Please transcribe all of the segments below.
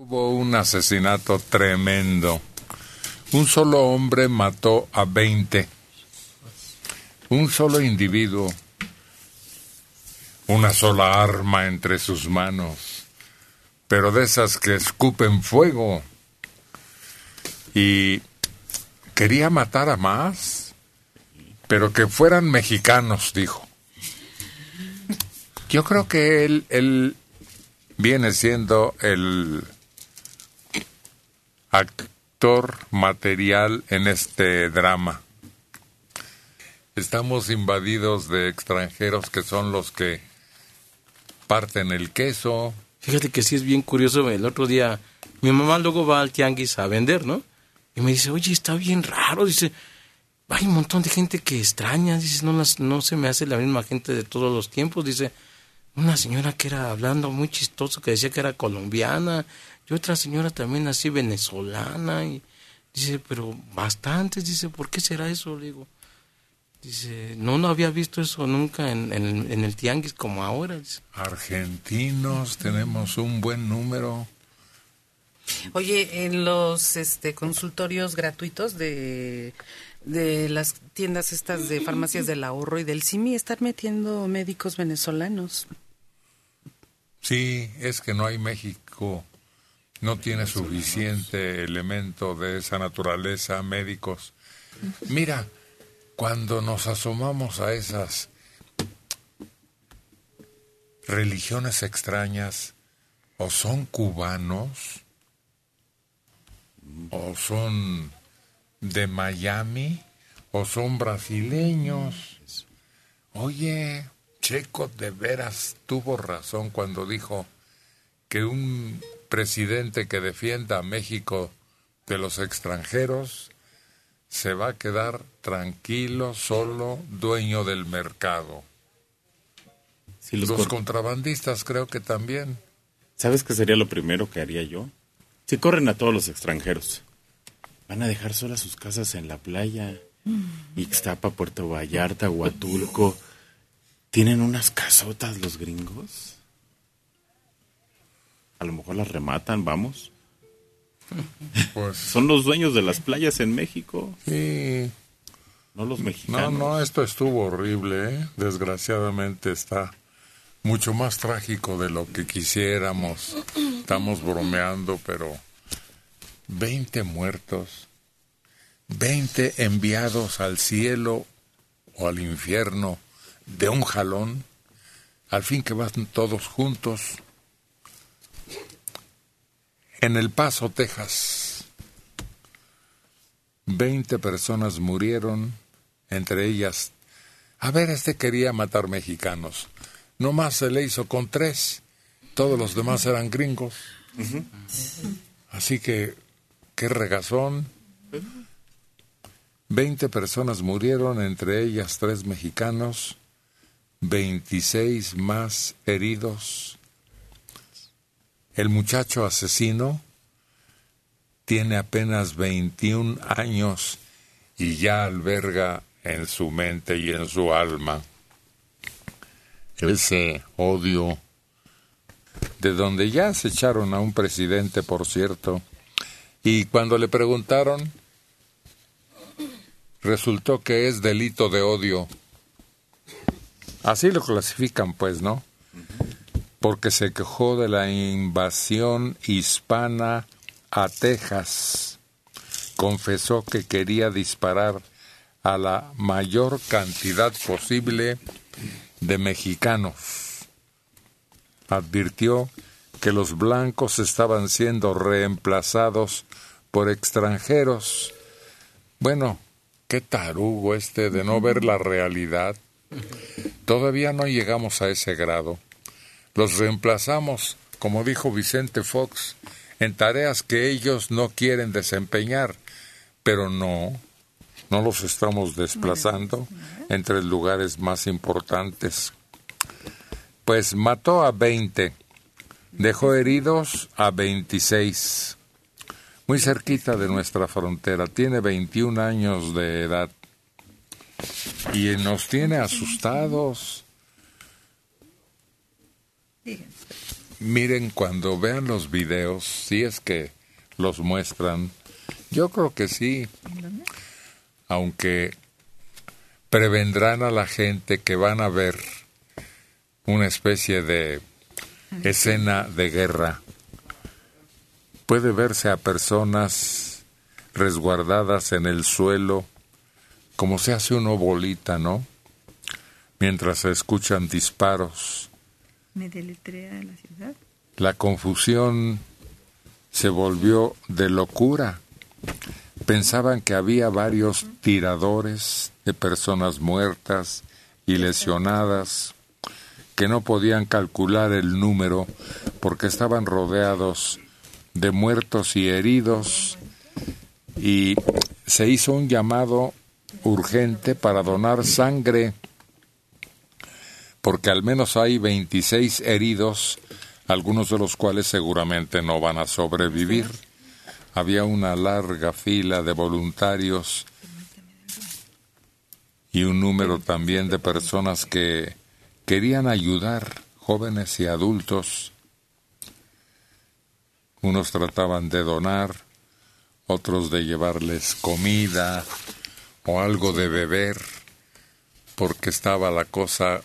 Hubo un asesinato tremendo. Un solo hombre mató a 20. Un solo individuo. Una sola arma entre sus manos. Pero de esas que escupen fuego. Y quería matar a más. Pero que fueran mexicanos, dijo. Yo creo que él, él viene siendo el actor material en este drama. Estamos invadidos de extranjeros que son los que parten el queso. Fíjate que sí es bien curioso. El otro día, mi mamá luego va al tianguis a vender, ¿no? Y me dice, oye, está bien raro. Dice, hay un montón de gente que extraña. Dice, no, no se me hace la misma gente de todos los tiempos. Dice, una señora que era hablando muy chistoso, que decía que era colombiana, y otra señora también así venezolana, y dice, pero bastantes, dice, ¿por qué será eso? Le digo, dice, no, no había visto eso nunca en, en, el tianguis como ahora. Argentinos, tenemos un buen número. Oye, en los este, consultorios gratuitos de, de las tiendas estas de farmacias del ahorro y del CIMI están metiendo médicos venezolanos. Sí, es que no hay México, no tiene suficiente elemento de esa naturaleza, médicos. Mira, cuando nos asomamos a esas religiones extrañas, o son cubanos, o son de Miami, o son brasileños. Oye, Checo de veras tuvo razón cuando dijo que un presidente que defienda a México de los extranjeros se va a quedar tranquilo, solo, dueño del mercado. los, contrabandistas creo que también. ¿Sabes qué sería lo primero que haría yo? Si corren a todos los extranjeros, van a dejar solas sus casas en la playa. Ixtapa, Puerto Vallarta, Huatulco, ¿Tienen unas casotas los gringos? A lo mejor las rematan, vamos. Pues, Son los dueños de las playas en México. Sí. No los mexicanos. No, no, esto estuvo horrible. ¿eh? Desgraciadamente está mucho más trágico de lo que quisiéramos. Estamos bromeando, pero 20 muertos, 20 enviados al cielo o al infierno de un jalón, al fin que van todos juntos. En El Paso, Texas, veinte personas murieron, entre ellas, a ver, este quería matar mexicanos. No más se le hizo con tres, todos los demás eran gringos. Así que, qué regazón. Veinte personas murieron, entre ellas tres mexicanos 26 más heridos. El muchacho asesino tiene apenas 21 años y ya alberga en su mente y en su alma ese odio de donde ya se echaron a un presidente, por cierto, y cuando le preguntaron, resultó que es delito de odio. Así lo clasifican, pues, ¿no? Porque se quejó de la invasión hispana a Texas. Confesó que quería disparar a la mayor cantidad posible de mexicanos. Advirtió que los blancos estaban siendo reemplazados por extranjeros. Bueno, qué tarugo este de no ver la realidad. Todavía no llegamos a ese grado. Los reemplazamos, como dijo Vicente Fox, en tareas que ellos no quieren desempeñar, pero no, no los estamos desplazando entre lugares más importantes. Pues mató a 20, dejó heridos a 26, muy cerquita de nuestra frontera, tiene 21 años de edad y nos tiene asustados. Miren, cuando vean los videos, si es que los muestran, yo creo que sí, aunque prevendrán a la gente que van a ver una especie de escena de guerra. Puede verse a personas resguardadas en el suelo, como se hace una bolita, ¿no? Mientras se escuchan disparos. ¿Me deletrea la ciudad? La confusión se volvió de locura. Pensaban que había varios tiradores de personas muertas y lesionadas que no podían calcular el número porque estaban rodeados de muertos y heridos y se hizo un llamado urgente para donar sangre porque al menos hay 26 heridos, algunos de los cuales seguramente no van a sobrevivir. Había una larga fila de voluntarios y un número también de personas que querían ayudar jóvenes y adultos. Unos trataban de donar, otros de llevarles comida o algo de beber, porque estaba la cosa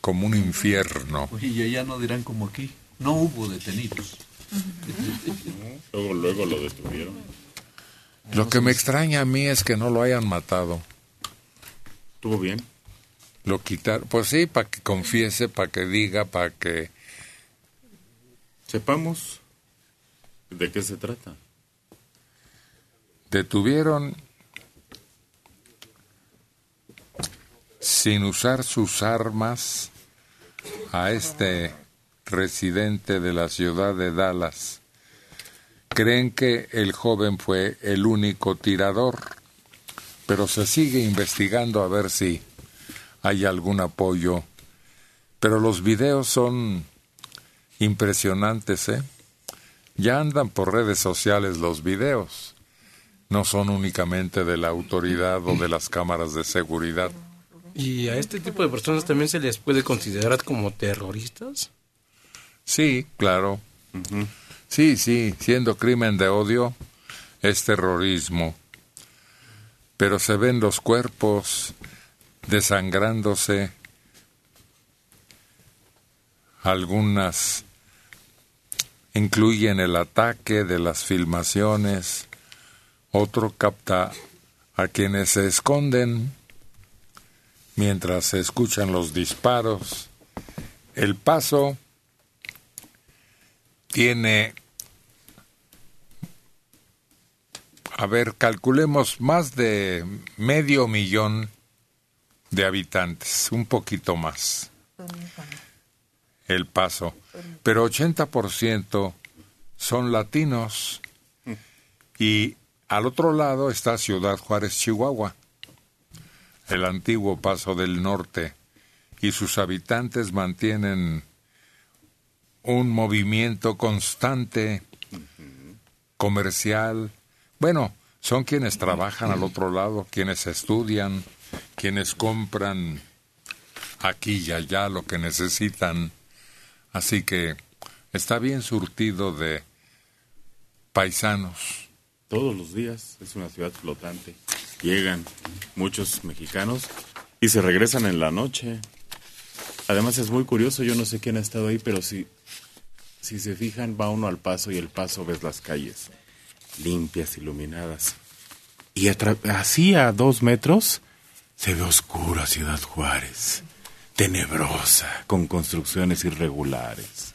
como un infierno. Y ya no dirán como aquí, no hubo detenidos. luego, luego lo detuvieron. Lo que me extraña a mí es que no lo hayan matado. ¿Estuvo bien? lo quitar, pues sí, para que confiese, para que diga, para que sepamos de qué se trata. Detuvieron sin usar sus armas a este residente de la ciudad de Dallas. Creen que el joven fue el único tirador, pero se sigue investigando a ver si hay algún apoyo. Pero los videos son impresionantes, ¿eh? Ya andan por redes sociales los videos. No son únicamente de la autoridad o de las cámaras de seguridad. ¿Y a este tipo de personas también se les puede considerar como terroristas? Sí, claro. Sí, sí, siendo crimen de odio, es terrorismo. Pero se ven los cuerpos, desangrándose, algunas incluyen el ataque de las filmaciones, otro capta a quienes se esconden mientras se escuchan los disparos. El paso tiene, a ver, calculemos más de medio millón de habitantes, un poquito más. El Paso. Pero 80% son latinos. Y al otro lado está Ciudad Juárez, Chihuahua, el antiguo Paso del Norte. Y sus habitantes mantienen un movimiento constante, comercial. Bueno, son quienes trabajan al otro lado, quienes estudian, quienes compran aquí y allá lo que necesitan. Así que está bien surtido de paisanos. Todos los días es una ciudad flotante. Llegan muchos mexicanos y se regresan en la noche. Además es muy curioso, yo no sé quién ha estado ahí, pero si, si se fijan va uno al paso y el paso ves las calles limpias, iluminadas. Y así a dos metros se ve oscura Ciudad Juárez, tenebrosa, con construcciones irregulares.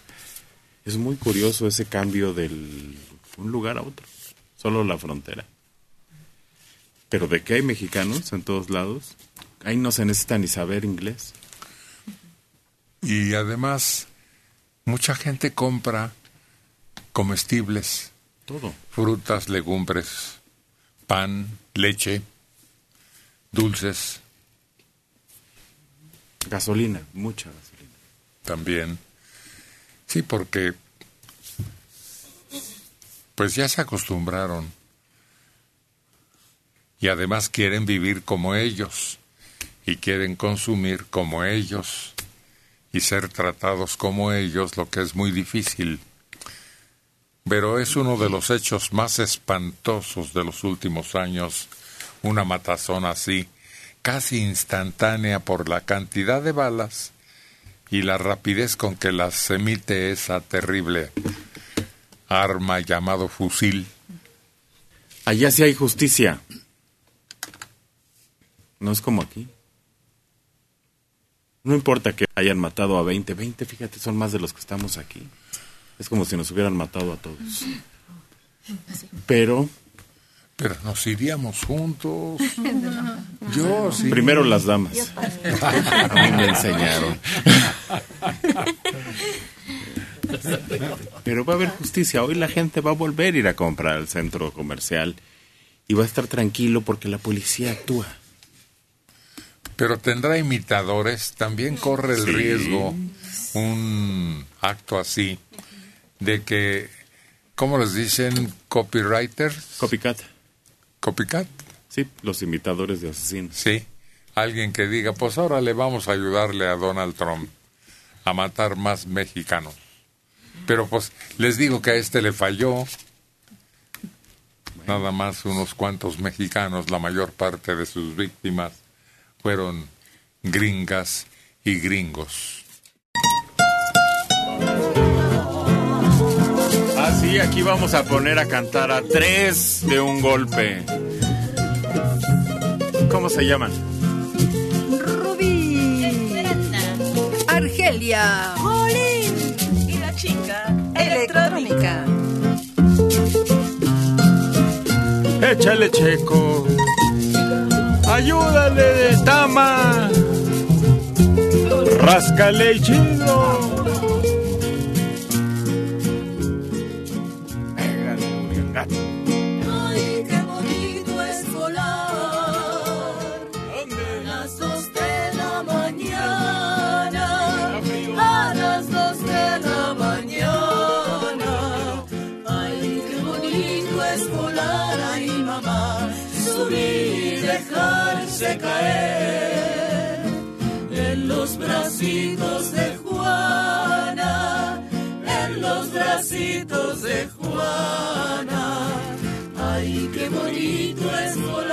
Es muy curioso ese cambio de un lugar a otro, solo la frontera. Pero de que hay mexicanos en todos lados, ahí no se necesita ni saber inglés. Y además, mucha gente compra comestibles. Todo. Frutas, legumbres, pan, leche dulces. Gasolina, mucha gasolina. También. Sí, porque pues ya se acostumbraron. Y además quieren vivir como ellos y quieren consumir como ellos. y ser tratados como ellos, lo que es muy difícil. Pero es uno de los hechos más espantosos de los últimos años, una matazón así, casi instantánea por la cantidad de balas y la rapidez con que las emite esa terrible arma llamado fusil. Allá sí hay justicia. No es como aquí. No importa que hayan matado a 20, 20, fíjate, son más de los que estamos aquí. Es como si nos hubieran matado a todos. Pero Pero nos iríamos juntos. Yo sí. primero las damas. A mí me enseñaron. Pero va a haber justicia. Hoy la gente va a volver a ir a comprar al centro comercial y va a estar tranquilo porque la policía actúa. Pero tendrá imitadores. También corre el Sí. riesgo un acto así de que, ¿cómo les dicen? Copywriters. Copycat. Copycat. Sí, los imitadores de asesinos. Sí. Alguien que diga, pues ahora le vamos a ayudarle a Donald Trump a matar más mexicanos. Pero pues les digo que a este le falló. Nada más unos cuantos mexicanos, la mayor parte de sus víctimas fueron gringas y gringos. Así, aquí vamos a poner a cantar a tres de un golpe. ¿Cómo se llaman? Rubí. Argelia. Molín y la chica Electrónica. Échale checo. Ayúdale, Tama. Ráscale chido. Bracitos de Juana. En los bracitos de Juana. Ay, qué bonito es volar,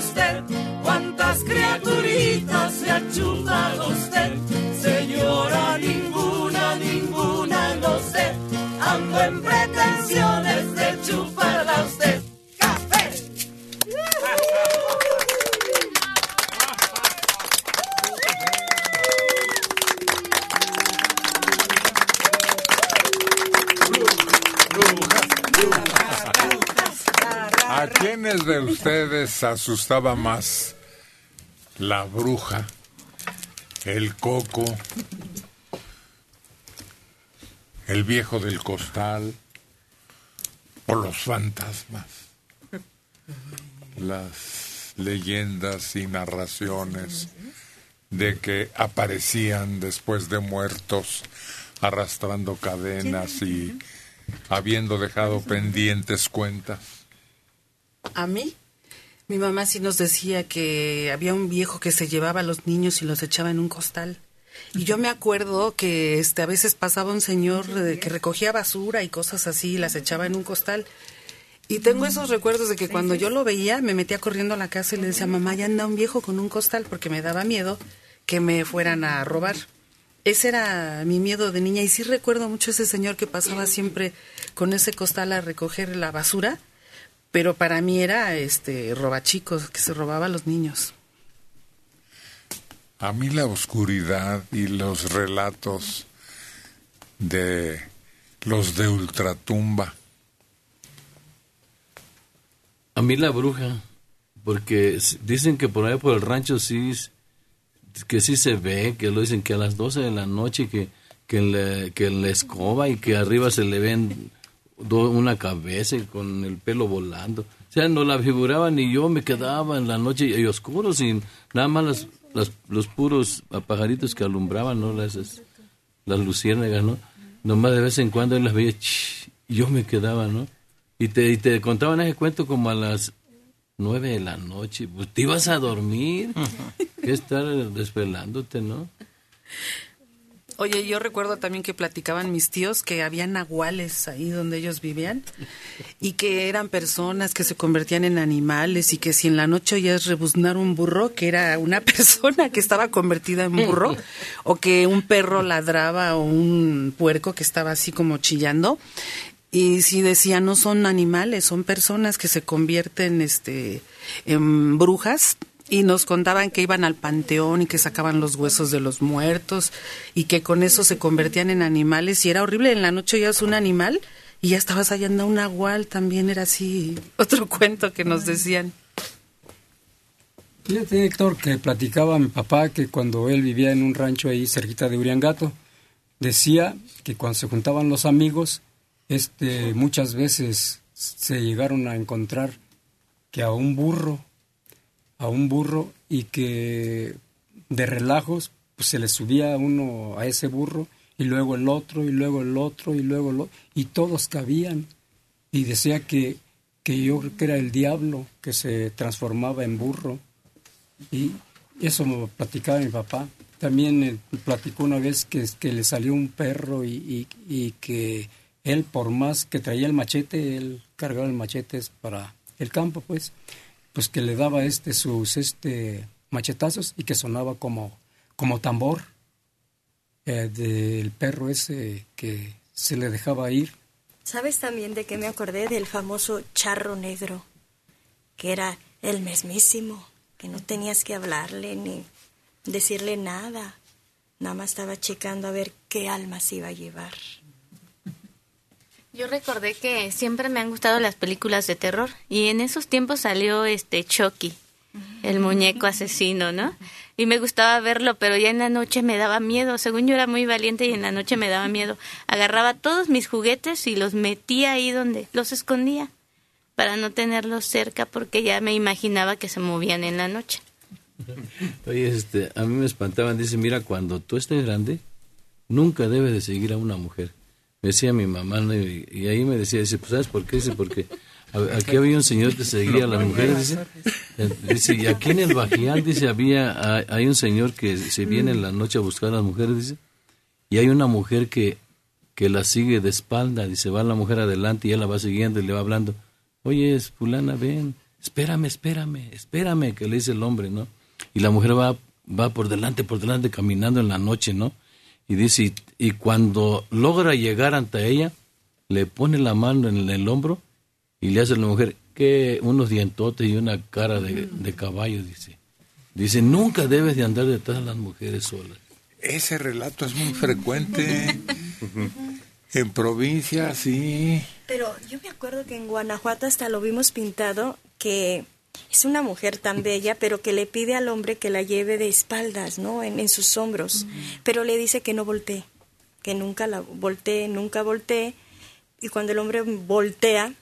usted, ¿cuántas criaturitas asustaba más la bruja, el coco, el viejo del costal o los fantasmas? Las leyendas y narraciones de que aparecían después de muertos arrastrando cadenas y habiendo dejado pendientes cuentas. A mí, mi mamá sí nos decía que había un viejo que se llevaba a los niños y los echaba en un costal. Y yo me acuerdo que este, a veces pasaba un señor eh, que recogía basura y cosas así y las echaba en un costal. Y tengo esos recuerdos de que cuando yo lo veía me metía corriendo a la casa y le decía, mamá, ya anda un viejo con un costal porque me daba miedo que me fueran a robar. Ese era mi miedo de niña. Y sí recuerdo mucho ese señor que pasaba siempre con ese costal a recoger la basura, pero para mí era este robachicos que se robaba a los niños. A mí la oscuridad y los relatos de los de ultratumba. A mí la bruja, porque dicen que por ahí por el rancho sí, que sí se ve, que lo dicen que a las 12 de la noche que, que, en la, que en la escoba y que arriba se le ven una cabeza y con el pelo volando. O sea, no la figuraban y yo me quedaba en la noche y oscuro sin nada más las, las- los puros pajaritos que alumbraban, ¿no? Las, las luciérnagas, ¿no? Nomás de vez en cuando las veía y yo me quedaba, ¿no? Y te, y te contaban ese cuento como a las nueve de la noche. Pues te ibas a dormir. que estar desvelándote, ¿no? Oye, yo recuerdo también que platicaban mis tíos que había nahuales ahí donde ellos vivían y que eran personas que se convertían en animales y que si en la noche oías rebuznar un burro, que era una persona que estaba convertida en burro, o que un perro ladraba o un puerco que estaba así como chillando. Y si decían no son animales, son personas que se convierten este en brujas y nos contaban que iban al panteón y que sacaban los huesos de los muertos y que con eso se convertían en animales y era horrible. En la noche oías un animal y ya estabas hallando un nahual también era así otro cuento que nos decían. Fíjate, Héctor, que platicaba mi papá que cuando él vivía en un rancho ahí cerquita de Uriangato, decía que cuando se juntaban los amigos, este, muchas veces se llegaron a encontrar que a un burro, a un burro y que de relajos pues se le subía uno a ese burro y luego el otro y luego el otro y luego el otro y todos cabían. Y decía que que yo creo que era el diablo que se transformaba en burro. Y eso me platicaba mi papá. También platicó una vez que, que le salió un perro y, y- y que él, por más que traía el machete, él cargaba el machete para el campo, pues, pues que le daba este sus este machetazos y que sonaba como, como tambor eh, del perro ese que se le dejaba ir. ¿Sabes también de qué me acordé? Del famoso charro negro, que era el mismísimo, que no tenías que hablarle ni decirle nada. Nada más estaba checando a ver qué almas iba a llevar. Yo recordé que siempre me han gustado las películas de terror y en esos tiempos salió este Chucky, el muñeco asesino, ¿no? Y me gustaba verlo, pero ya en la noche me daba miedo. Según yo era muy valiente y en la noche me daba miedo. Agarraba todos mis juguetes y los metía ahí donde los escondía para no tenerlos cerca porque ya me imaginaba que se movían en la noche. Oye, este, a mí me espantaban, dice, mira, cuando tú estés grande, nunca debes de seguir a una mujer. Me decía mi mamá, ¿no? y, y ahí me decía, dice, pues ¿sabes por qué? Dice, porque aquí había un señor que seguía a las mujeres, dice, eh, dice, y aquí en el Bajián, dice, había, hay un señor que se viene en la noche a buscar a las mujeres, dice, y hay una mujer que, que la sigue de espalda, dice, va la mujer adelante y él la va siguiendo y le va hablando, oye, es fulana, ven, espérame, espérame, espérame, que le dice el hombre, ¿no? Y la mujer va, va por delante, por delante, caminando en la noche, ¿no? Y dice, y, cuando logra llegar ante ella, le pone la mano en el hombro y le hace a la mujer que unos dientotes y una cara de, de caballo, dice. Dice, nunca debes de andar detrás de las mujeres solas. Ese relato es muy frecuente. en provincia, sí. Pero yo me acuerdo que en Guanajuato hasta lo vimos pintado que es una mujer tan bella, pero que le pide al hombre que la lleve de espaldas, ¿no? En, en sus hombros. Pero le dice que no voltee, que nunca la voltee, nunca voltee. Y cuando el hombre voltea,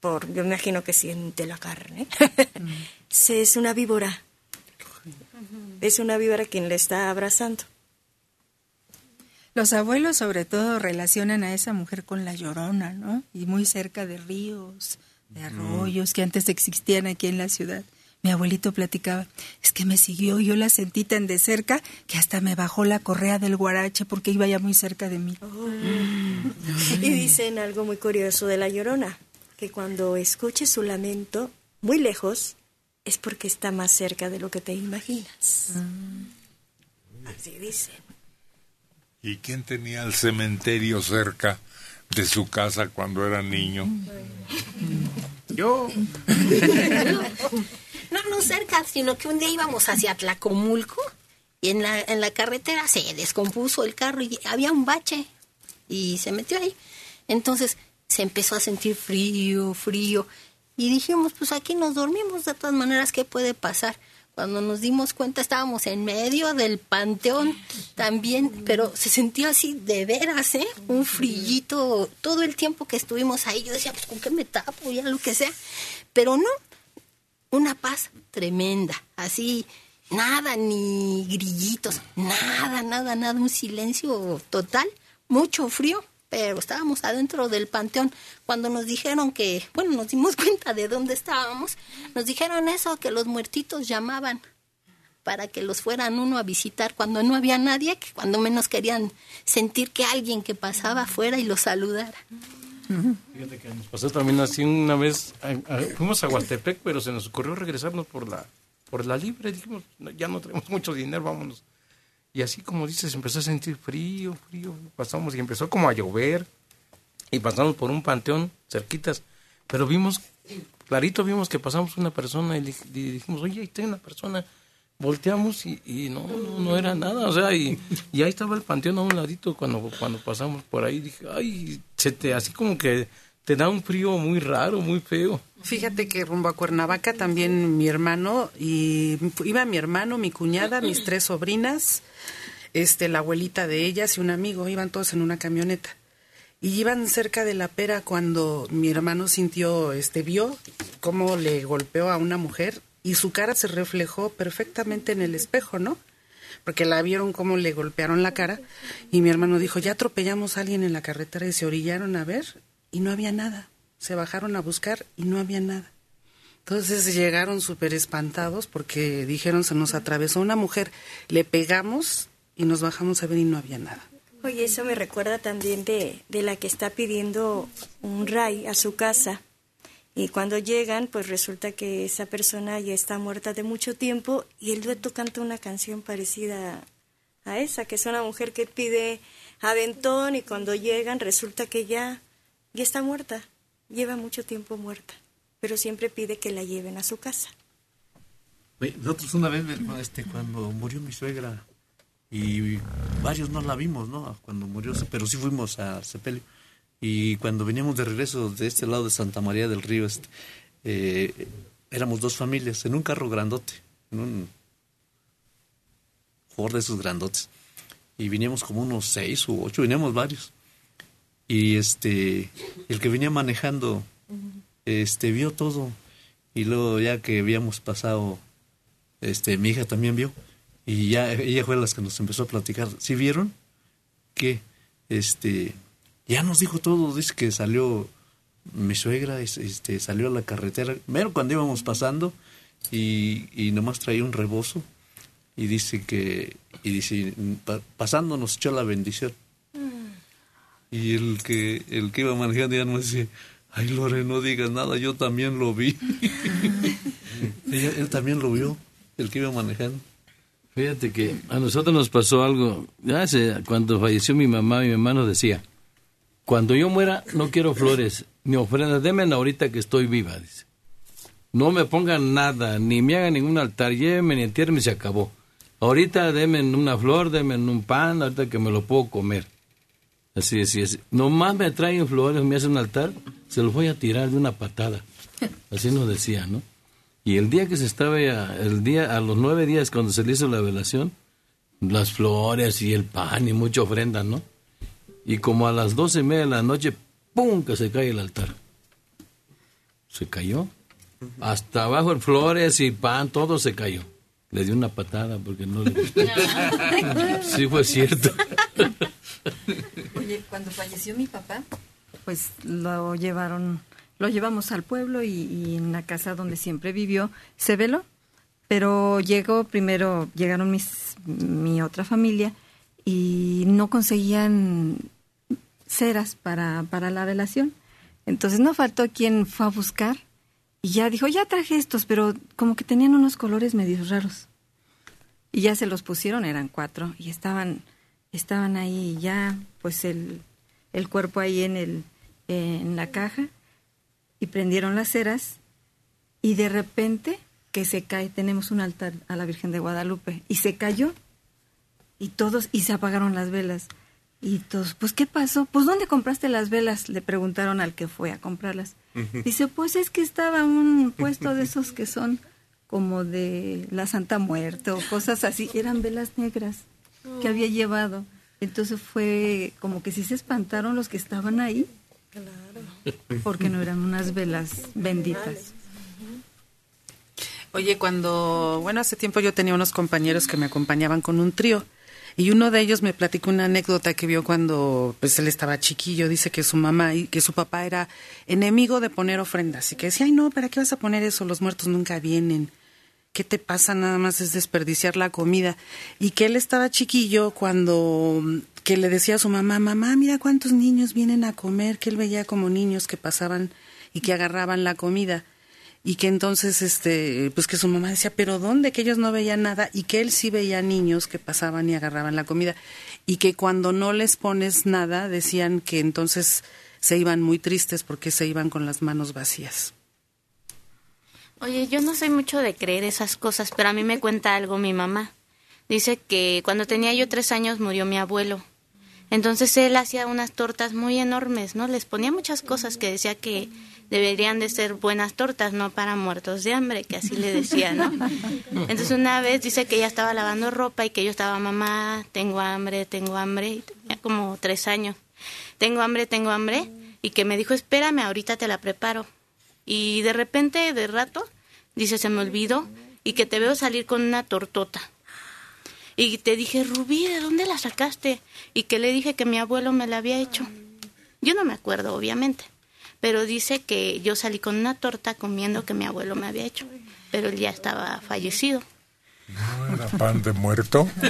por, yo me imagino que siente la carne, se es una víbora. Es una víbora quien le está abrazando. Los abuelos sobre todo relacionan a esa mujer con la llorona, ¿no? Y muy cerca de ríos, de arroyos que antes existían aquí en la ciudad. Mi abuelito platicaba, es que me siguió, yo la sentí tan de cerca que hasta me bajó la correa del guarache porque iba ya muy cerca de mí. Y dicen algo muy curioso de la llorona, que cuando escuches su lamento muy lejos, es porque está más cerca de lo que te imaginas. Así dicen. ¿Y quién tenía el cementerio cerca de su casa cuando era niño? Yo. no, no cerca, sino que un día íbamos hacia Tlacomulco y en la, en la carretera se descompuso el carro y había un bache y se metió ahí. Entonces se empezó a sentir frío, frío y dijimos, pues aquí nos dormimos, de todas maneras, ¿qué puede pasar? Cuando nos dimos cuenta estábamos en medio del panteón también, pero se sentía así de veras, ¿eh? Un frillito todo el tiempo que estuvimos ahí. Yo decía, pues con qué me tapo, ya lo que sea. Pero no, una paz tremenda, así, nada, ni grillitos, nada, nada, nada, un silencio total, mucho frío, pero estábamos adentro del panteón. Cuando nos dijeron que, bueno, nos dimos cuenta de dónde estábamos, nos dijeron eso, que los muertitos llamaban para que los fueran uno a visitar cuando no había nadie, que cuando menos querían sentir que alguien que pasaba fuera y los saludara. Fíjate que nos pasó también así una vez, fuimos a Huastepec, pero se nos ocurrió regresarnos por la, por la libre, dijimos, "No, ya no tenemos mucho dinero, vámonos. Y así como dices, empezó a sentir frío, frío, pasamos y empezó como a llover. Y pasamos por un panteón cerquitas, pero vimos, clarito vimos que pasamos una persona y dijimos, oye, ahí está una persona, volteamos y, y no, no, no era nada, o sea, y, ahí estaba el panteón a un ladito cuando, cuando pasamos por ahí, dije, ay, se te, así como que te da un frío muy raro, muy feo. Fíjate que rumbo a Cuernavaca también mi hermano y iba mi hermano, mi cuñada, mis tres sobrinas, este la abuelita de ellas y un amigo, iban todos en una camioneta. Y iban cerca de la pera cuando mi hermano sintió, este vio cómo le golpeó a una mujer y su cara se reflejó perfectamente en el espejo, ¿no? Porque la vieron cómo le golpearon la cara y mi hermano dijo, ya atropellamos a alguien en la carretera y se orillaron a ver y no había nada. Se bajaron a buscar y no había nada. Entonces llegaron súper espantados porque dijeron se nos atravesó una mujer, le pegamos y nos bajamos a ver y no había nada. Oye, eso me recuerda también de, de la que está pidiendo un ray a su casa. Y cuando llegan, pues resulta que esa persona ya está muerta de mucho tiempo y el dueto canta una canción parecida a esa, que es una mujer que pide aventón y cuando llegan resulta que ya, ya está muerta, lleva mucho tiempo muerta, pero siempre pide que la lleven a su casa. Nosotros una vez, este, cuando murió mi suegra, y varios no la vimos, ¿no? Cuando murió, pero sí fuimos a sepelio. Y cuando veníamos de regreso de este lado de Santa María del Río, este, eh, éramos dos familias en un carro grandote, en un Ford de esos grandotes. Y veníamos como unos seis u ocho, veníamos varios. Y este, el que venía manejando, este, vio todo. Y luego ya que habíamos pasado, este, mi hija también vio. Y ya ella fue la que nos empezó a platicar. ¿Sí vieron? Que, este, ya nos dijo todo. Dice que salió mi suegra, es- este, salió a la carretera. Mero cuando íbamos pasando y, y nomás traía un rebozo. Y dice que, y dice, pa- pasando nos echó la bendición. Y el que, el que iba manejando ya nos dice, ay Lore, no digas nada, yo también lo vi. Él también lo vio, el que iba manejando. Fíjate que a nosotros nos pasó algo, ya hace, cuando falleció mi mamá, mi mamá nos decía, cuando yo muera no quiero flores ni ofrendas, denme ahorita que estoy viva, dice. No me pongan nada, ni me hagan ningún altar, llévenme ni entiérrenme y se acabó. Ahorita denme una flor, denme un pan, ahorita que me lo puedo comer. Así es, así. Nomás me traen flores, me hacen un altar, se los voy a tirar de una patada. Así nos decía, ¿no? Y el día que se estaba, el día, a los nueve días cuando se le hizo la velación, las flores y el pan y mucha ofrenda, ¿no? Y como a las doce y media de la noche, ¡pum! que se cae el altar. Se cayó. Hasta abajo en flores y pan, todo se cayó. Le dio una patada porque no le gustó. sí, fue cierto. Oye, cuando falleció mi papá, pues lo llevaron, lo llevamos al pueblo y, y en la casa donde siempre vivió se veló. Pero llegó primero, llegaron mis, mi otra familia y no conseguían ceras para, para la velación. Entonces no faltó quien fue a buscar y ya dijo, ya traje estos, pero como que tenían unos colores medio raros. Y ya se los pusieron, eran cuatro, y estaban, estaban ahí ya, pues el, el cuerpo ahí en, el, en la caja, y prendieron las ceras, y de repente que se cae, tenemos un altar a la Virgen de Guadalupe, y se cayó, y todos, y se apagaron las velas. Y todos, pues, ¿qué pasó? Pues, ¿dónde compraste las velas? Le preguntaron al que fue a comprarlas. Dice, pues es que estaba un puesto de esos que son como de la Santa Muerte o cosas así. Eran velas negras que había llevado. Entonces fue como que sí se espantaron los que estaban ahí. Porque no eran unas velas benditas. Oye, cuando, bueno, hace tiempo yo tenía unos compañeros que me acompañaban con un trío y uno de ellos me platicó una anécdota que vio cuando pues él estaba chiquillo, dice que su mamá y que su papá era enemigo de poner ofrendas y que decía, "Ay, no, ¿para qué vas a poner eso? Los muertos nunca vienen." ¿Qué te pasa? Nada más es desperdiciar la comida. Y que él estaba chiquillo cuando mm, que le decía a su mamá, mamá, mira cuántos niños vienen a comer, que él veía como niños que pasaban y que agarraban la comida y que entonces este pues que su mamá decía pero dónde que ellos no veían nada y que él sí veía niños que pasaban y agarraban la comida y que cuando no les pones nada decían que entonces se iban muy tristes porque se iban con las manos vacías Oye, yo no soy mucho de creer esas cosas, pero a mí me cuenta algo mi mamá. Dice que cuando tenía yo tres años murió mi abuelo. Entonces él hacía unas tortas muy enormes, ¿no? Les ponía muchas cosas que decía que deberían de ser buenas tortas, no para muertos de hambre, que así le decía, ¿no? Entonces una vez dice que ella estaba lavando ropa y que yo estaba, mamá, tengo hambre, tengo hambre, y tenía como tres años. Tengo hambre, tengo hambre, y que me dijo, espérame, ahorita te la preparo. Y de repente, de rato, dice, se me olvidó, y que te veo salir con una tortota. Y te dije, Rubí, ¿de dónde la sacaste? Y que le dije que mi abuelo me la había hecho. Yo no me acuerdo, obviamente, pero dice que yo salí con una torta comiendo que mi abuelo me había hecho, pero él ya estaba fallecido. ¿No era pan de muerto?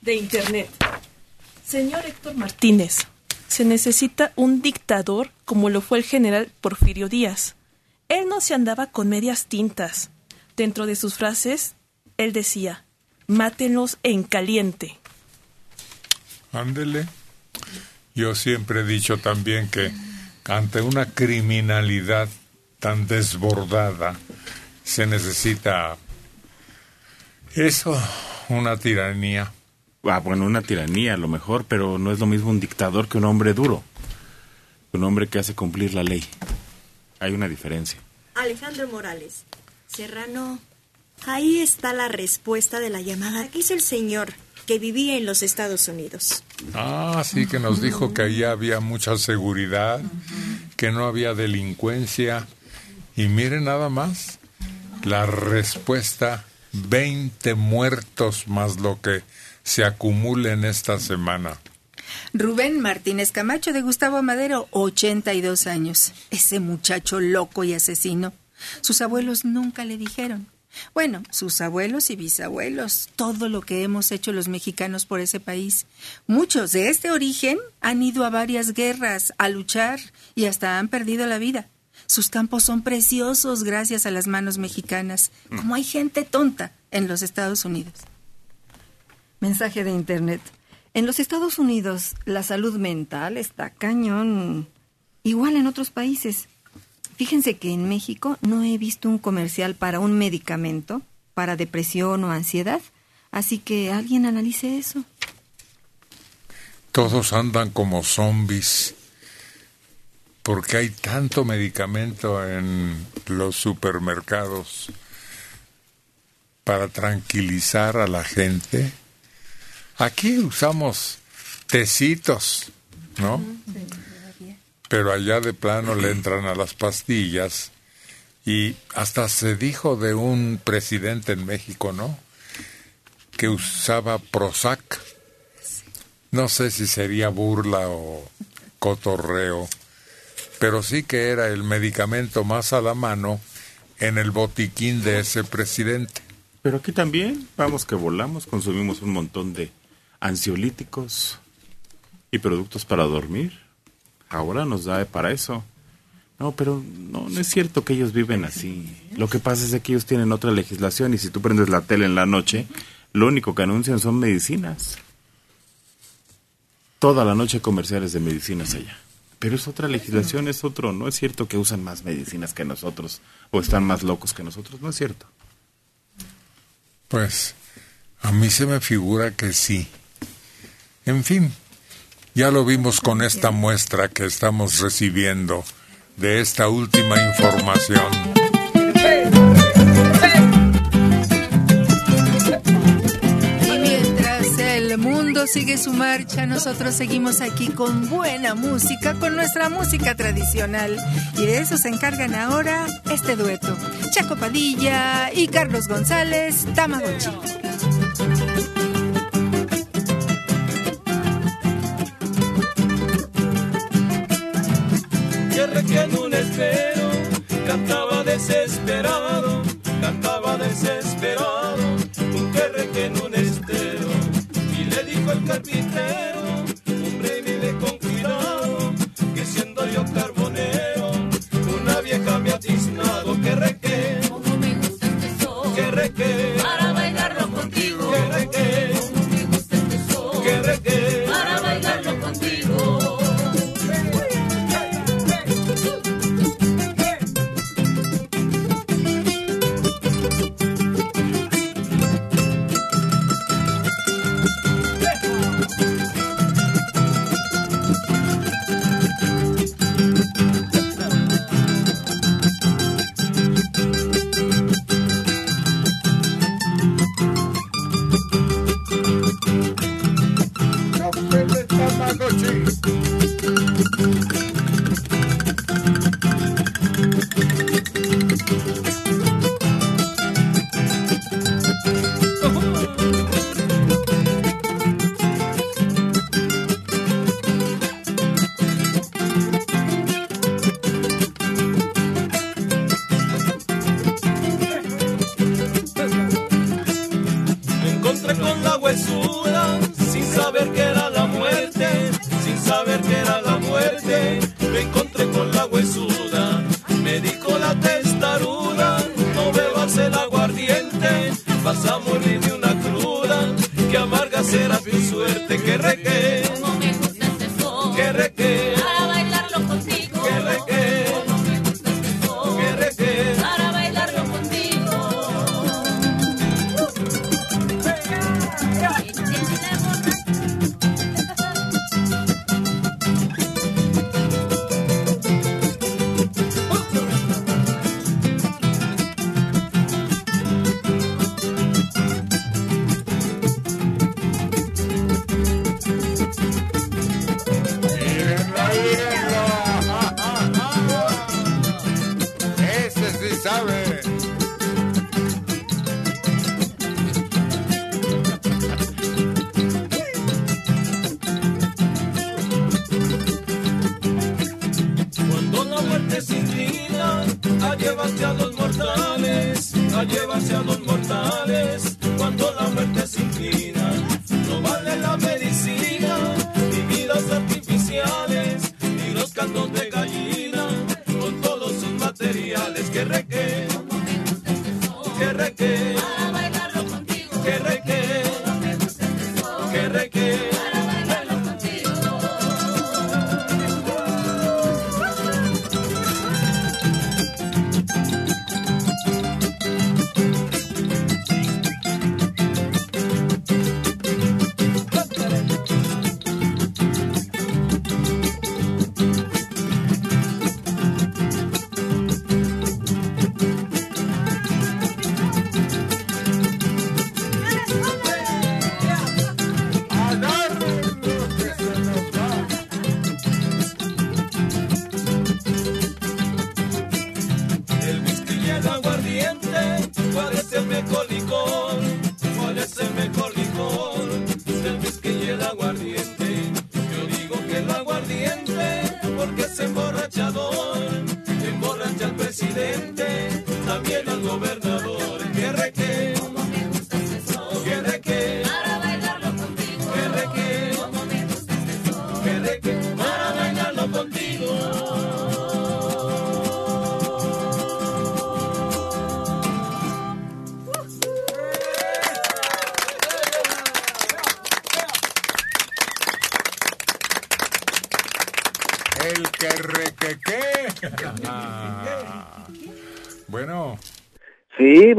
de Internet. Señor Héctor Martínez, se necesita un dictador como lo fue el general Porfirio Díaz. Él no se andaba con medias tintas. Dentro de sus frases, él decía, mátenlos en caliente. Ándele. Yo siempre he dicho también que ante una criminalidad tan desbordada se necesita eso, una tiranía. Ah, bueno, una tiranía a lo mejor, pero no es lo mismo un dictador que un hombre duro. Un hombre que hace cumplir la ley. Hay una diferencia. Alejandro Morales. Serrano, ahí está la respuesta de la llamada que hizo el señor que vivía en los Estados Unidos. Ah, sí, que nos dijo que allá había mucha seguridad, que no había delincuencia. Y mire nada más, la respuesta, 20 muertos más lo que se acumula en esta semana. Rubén Martínez Camacho de Gustavo Madero, 82 años. Ese muchacho loco y asesino. Sus abuelos nunca le dijeron. Bueno, sus abuelos y bisabuelos, todo lo que hemos hecho los mexicanos por ese país. Muchos de este origen han ido a varias guerras a luchar y hasta han perdido la vida. Sus campos son preciosos gracias a las manos mexicanas, como hay gente tonta en los Estados Unidos. Mensaje de Internet. En los Estados Unidos la salud mental está cañón. Igual en otros países. Fíjense que en México no he visto un comercial para un medicamento para depresión o ansiedad. Así que alguien analice eso. Todos andan como zombies porque hay tanto medicamento en los supermercados para tranquilizar a la gente. Aquí usamos tecitos, ¿no? Pero allá de plano le entran a las pastillas y hasta se dijo de un presidente en México, ¿no? Que usaba Prozac. No sé si sería burla o cotorreo, pero sí que era el medicamento más a la mano en el botiquín de ese presidente. Pero aquí también, vamos que volamos, consumimos un montón de ansiolíticos y productos para dormir. Ahora nos da para eso. No, pero no, no es cierto que ellos viven así. Lo que pasa es que ellos tienen otra legislación y si tú prendes la tele en la noche, lo único que anuncian son medicinas. Toda la noche comerciales de medicinas allá. Pero es otra legislación, es otro. No es cierto que usan más medicinas que nosotros o están más locos que nosotros. No es cierto. Pues a mí se me figura que sí. En fin, ya lo vimos con esta muestra que estamos recibiendo de esta última información. Y mientras el mundo sigue su marcha, nosotros seguimos aquí con buena música, con nuestra música tradicional. Y de eso se encargan ahora este dueto. Chaco Padilla y Carlos González, Tamagotchi. Que en un estero cantaba desesperado, cantaba desesperado, un tierra que en un estero. Y le dijo el carpintero,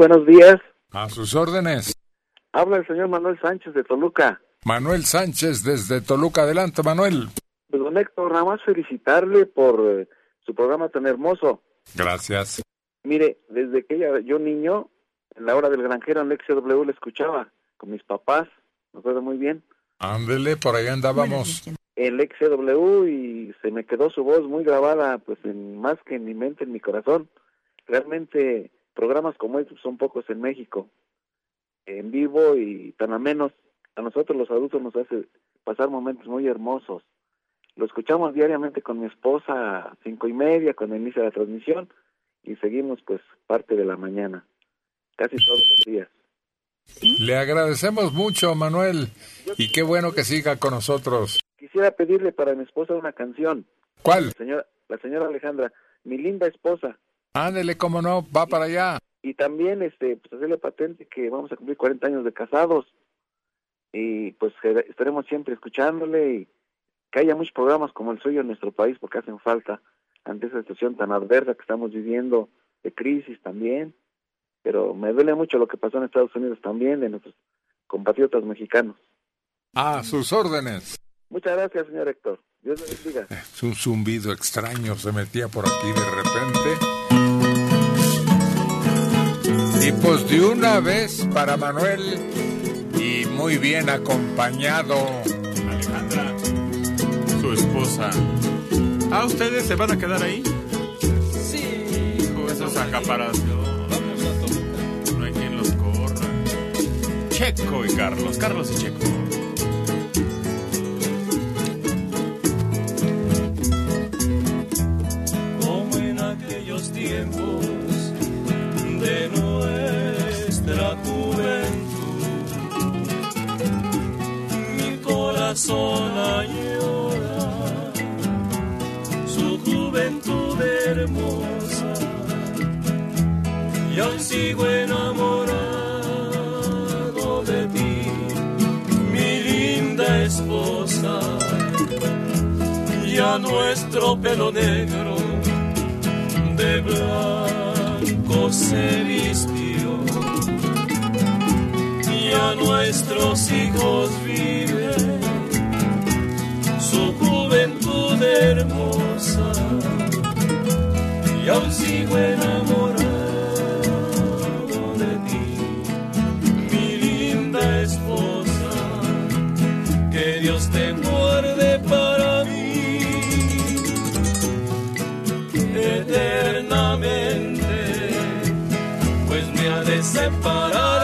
buenos días. a sus órdenes. Habla el señor Manuel Sánchez de Toluca. Manuel Sánchez desde Toluca. Adelante, Manuel. Pues, don Héctor, nada más felicitarle por eh, su programa tan hermoso. Gracias. Mire, desde que ella- yo niño, en la hora del granjero en el XW le escuchaba con mis papás, me acuerdo muy bien, Ándele, por ahí andábamos. el XW y se me quedó su voz muy grabada, pues en, más que en mi mente, en mi corazón. Realmente programas como estos son pocos en México, en vivo y tan a menos. A nosotros los adultos nos hace pasar momentos muy hermosos. Lo escuchamos diariamente con mi esposa a cinco y media cuando inicia la transmisión y seguimos pues parte de la mañana, casi todos los días. Le agradecemos mucho, Manuel. Y qué bueno que siga con nosotros. Quisiera pedirle para mi esposa una canción. ¿Cuál? La señora, la señora Alejandra, mi linda esposa. Ándele, cómo no, va para allá. Y también este pues hacerle patente que vamos a cumplir 40 años de casados. Y pues estaremos siempre escuchándole y que haya muchos programas como el suyo en nuestro país porque hacen falta ante esa situación tan adversa que estamos viviendo de crisis también. Pero me duele mucho lo que pasó en Estados Unidos también de nuestros compatriotas mexicanos. A sus órdenes. Muchas gracias, señor Héctor. Dios le bendiga. Es un zumbido extraño se metía por aquí de repente. Y pues de una vez para Manuel y muy bien acompañado. Alejandra, su esposa. Ah, ¿ustedes se van a quedar ahí? Sí. Hijo, esos acaparados. No hay quien los corra. Checo y Carlos. Carlos y Checo. como en aquellos tiempos nuestra juventud. Mi corazón añora su juventud hermosa y aún sigo enamorado de ti, mi linda esposa. Ya nuestro pelo negro de blanco se vistió. Ya nuestros hijos viven su juventud hermosa. Y aún sigo enamorado de ti, mi linda esposa. Que Dios te guarde para mí eternamente, pues me ha de separar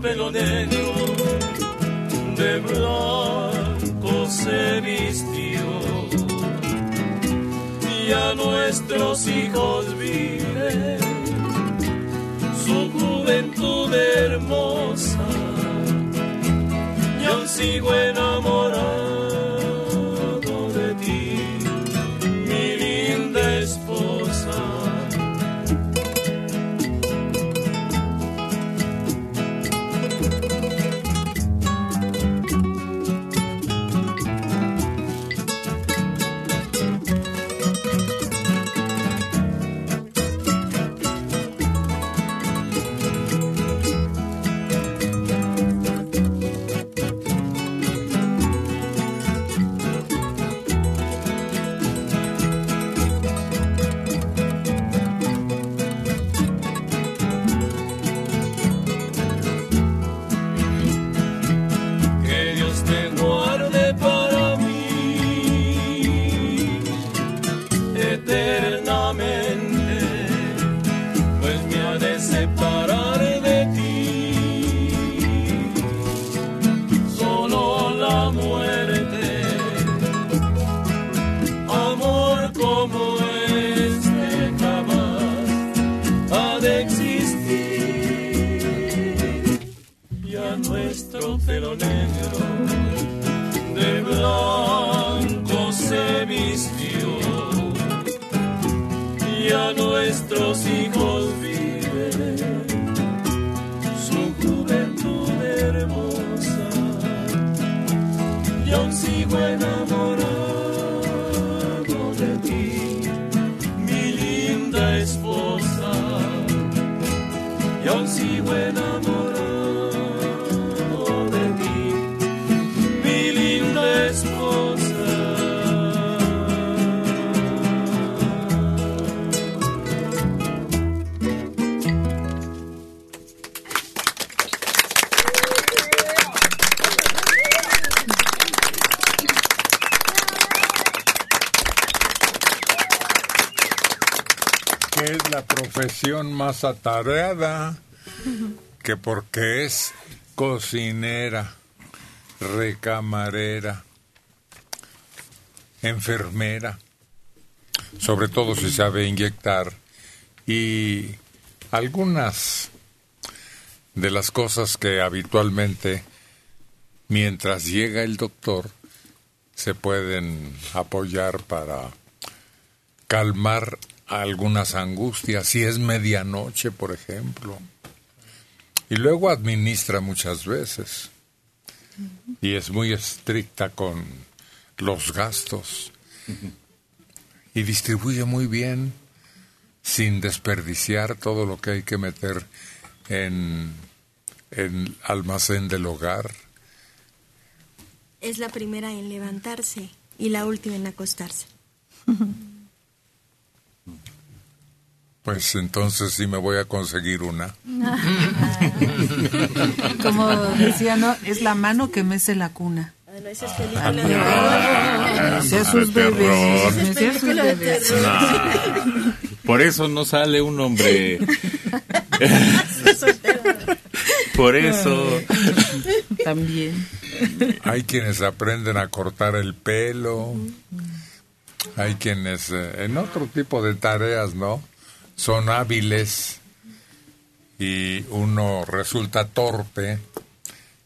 pelo negro de blanco se vistió. Y a nuestros hijos vive su juventud hermosa. Y aún sigo enamorado más atareada, que porque es cocinera, recamarera, enfermera, sobre todo si sabe inyectar, y algunas de las cosas que habitualmente, mientras llega el doctor, se pueden apoyar para calmar algunas angustias, si es medianoche, por ejemplo. Y luego administra muchas veces. Y es muy estricta con los gastos. Y distribuye muy bien, sin desperdiciar todo lo que hay que meter en el almacén del hogar. Es la primera en levantarse y la última en acostarse. Pues entonces sí me voy a conseguir una. Como decía, ¿no? Es la mano que mece la cuna. Bueno, esa es Ah, película de Ah, sus de bebés, sus. Por eso no sale un hombre. Por eso. También. Hay quienes aprenden a cortar el pelo, hay quienes eh, en otro tipo de tareas, ¿no? Son hábiles y uno resulta torpe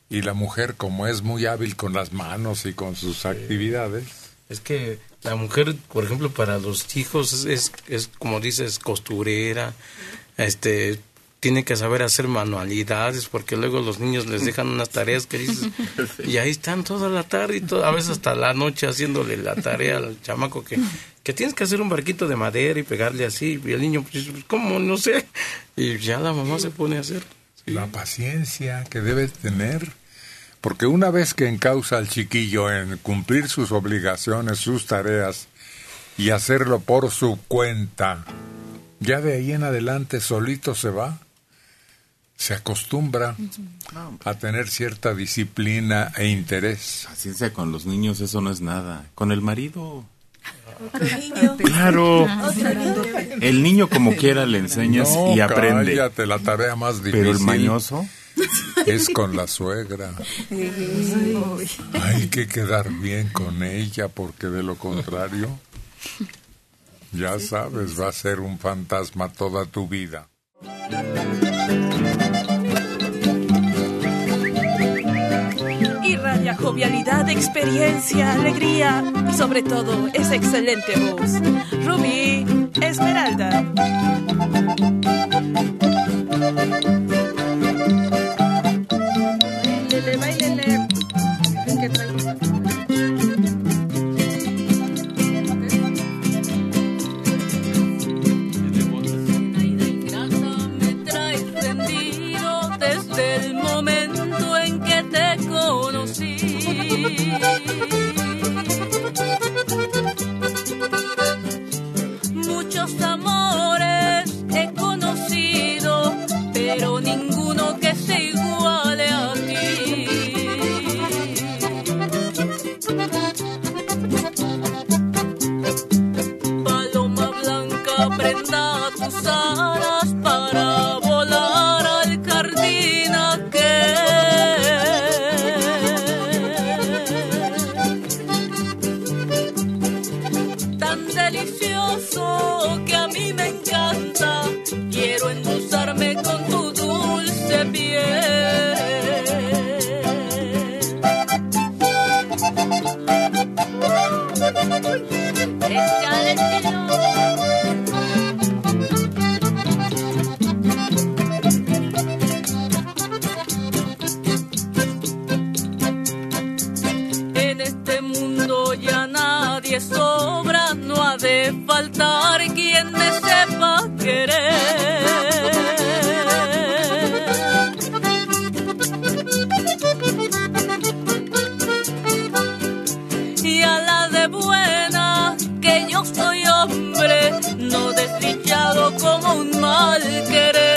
y la mujer como es muy hábil con las manos y con sus actividades. Es que la mujer, por ejemplo, para los hijos es, es, es como dices, costurera, este tiene que saber hacer manualidades porque luego los niños les dejan unas tareas que dices y ahí están toda la tarde y toda, a veces hasta la noche haciéndole la tarea al chamaco que, que tienes que hacer un barquito de madera y pegarle así y el niño pues dice, ¿cómo? No sé y ya la mamá se pone a hacer. La paciencia que debe tener, porque una vez que encausa al chiquillo en cumplir sus obligaciones, sus tareas y hacerlo por su cuenta, ya de ahí en adelante solito se va, se acostumbra a tener cierta disciplina e interés. Paciencia con los niños, eso no es nada. Con el marido. Claro. El niño como quiera le enseñas y aprende. Cállate, la tarea más difícil. Pero el mañoso es con la suegra. Hay que quedar bien con ella porque de lo contrario, ya sabes, va a ser un fantasma toda tu vida. jovialidad, experiencia, alegría y sobre todo esa excelente voz. Rubí Esmeralda. no soy hombre, no desdichado como un mal querer.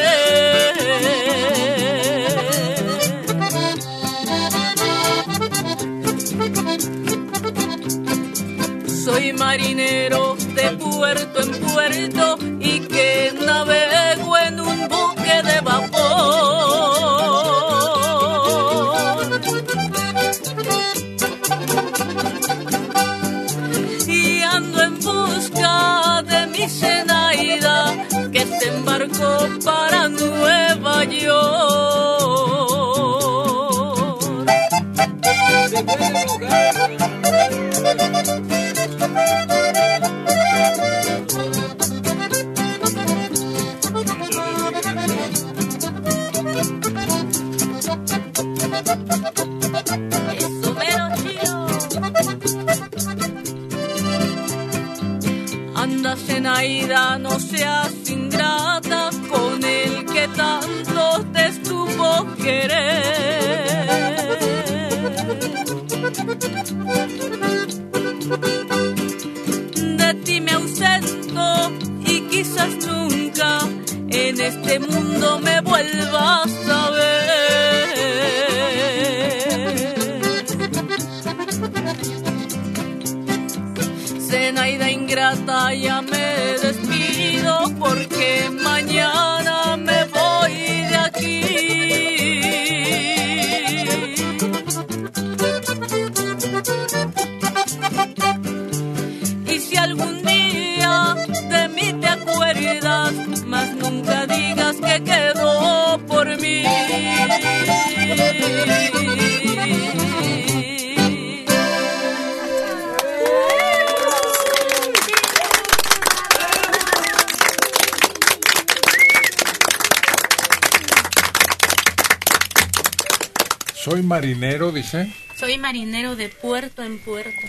Soy marinero de puerto en puerto.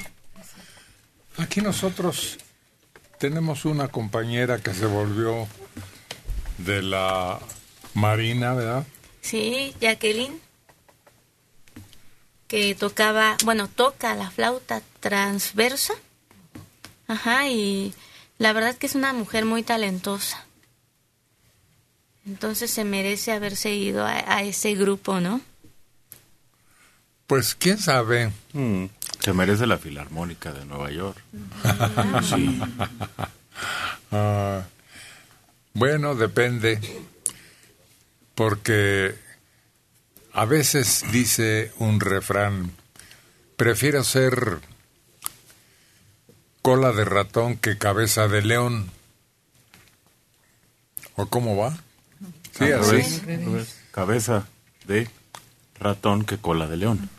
Aquí nosotros tenemos una compañera que se volvió de la Marina, ¿verdad? Sí, Jacqueline, que tocaba, bueno, toca la flauta transversa. Ajá, y la verdad que es una mujer muy talentosa. Entonces se merece haberse ido a ese grupo, ¿no? Pues quién sabe. Mm. Se merece la Filarmónica de Nueva York. sí. Ah, bueno, depende. Porque a veces dice un refrán, prefiero ser cola de ratón que cabeza de león. ¿O cómo va? Sí. Cabeza de ratón que cola de león.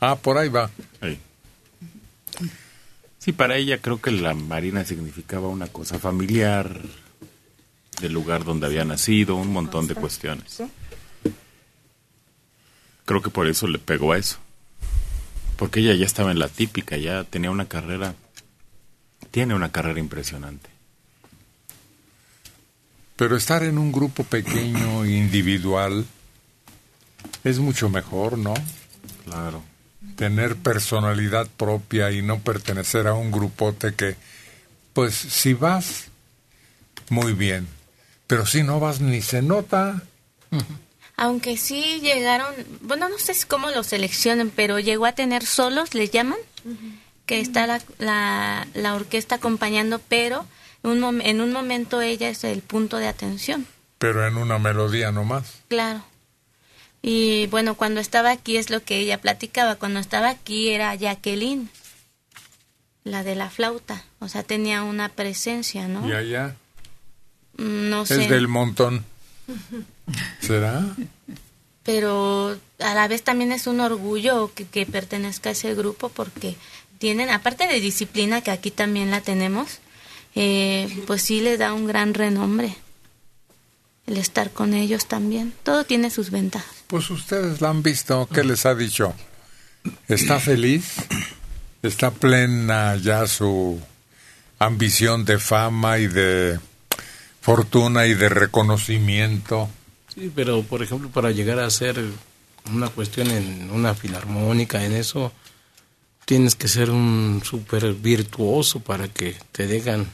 Ah, por ahí va. Ahí. Sí, para ella creo que la marina significaba una cosa familiar, del lugar donde había nacido, un montón de cuestiones. Creo que por eso le pegó a eso. Porque ella ya estaba en la típica, ya tenía una carrera, tiene una carrera impresionante. Pero estar en un grupo pequeño, individual, es mucho mejor, ¿no? Claro. Tener personalidad propia y no pertenecer a un grupote que, pues, si vas, muy bien. Pero si no vas, ni se nota. Aunque sí llegaron, bueno, no sé cómo lo seleccionan, pero llegó a tener solos, les llaman, que está la, la, la orquesta acompañando, pero un en un momento ella es el punto de atención, Pero en una melodía nomás. claro. Y bueno, cuando estaba aquí es lo que ella platicaba, cuando estaba aquí era Jacqueline, la de la flauta, o sea, tenía una presencia, ¿no? Y allá Mm, No sé. es del montón. ¿Será? pero a la vez también es un orgullo que, que pertenezca a ese grupo porque tienen, aparte de disciplina, que aquí también la tenemos, eh, pues sí le da un gran renombre el estar con ellos también. Todo tiene sus ventajas. Pues ustedes la han visto. ¿Qué les ha dicho? ¿Está feliz? ¿Está plena ya su ambición de fama y de fortuna y de reconocimiento? Sí, pero por ejemplo, para llegar a hacer una cuestión en una filarmónica, en eso, tienes que ser un súper virtuoso para que te dejan,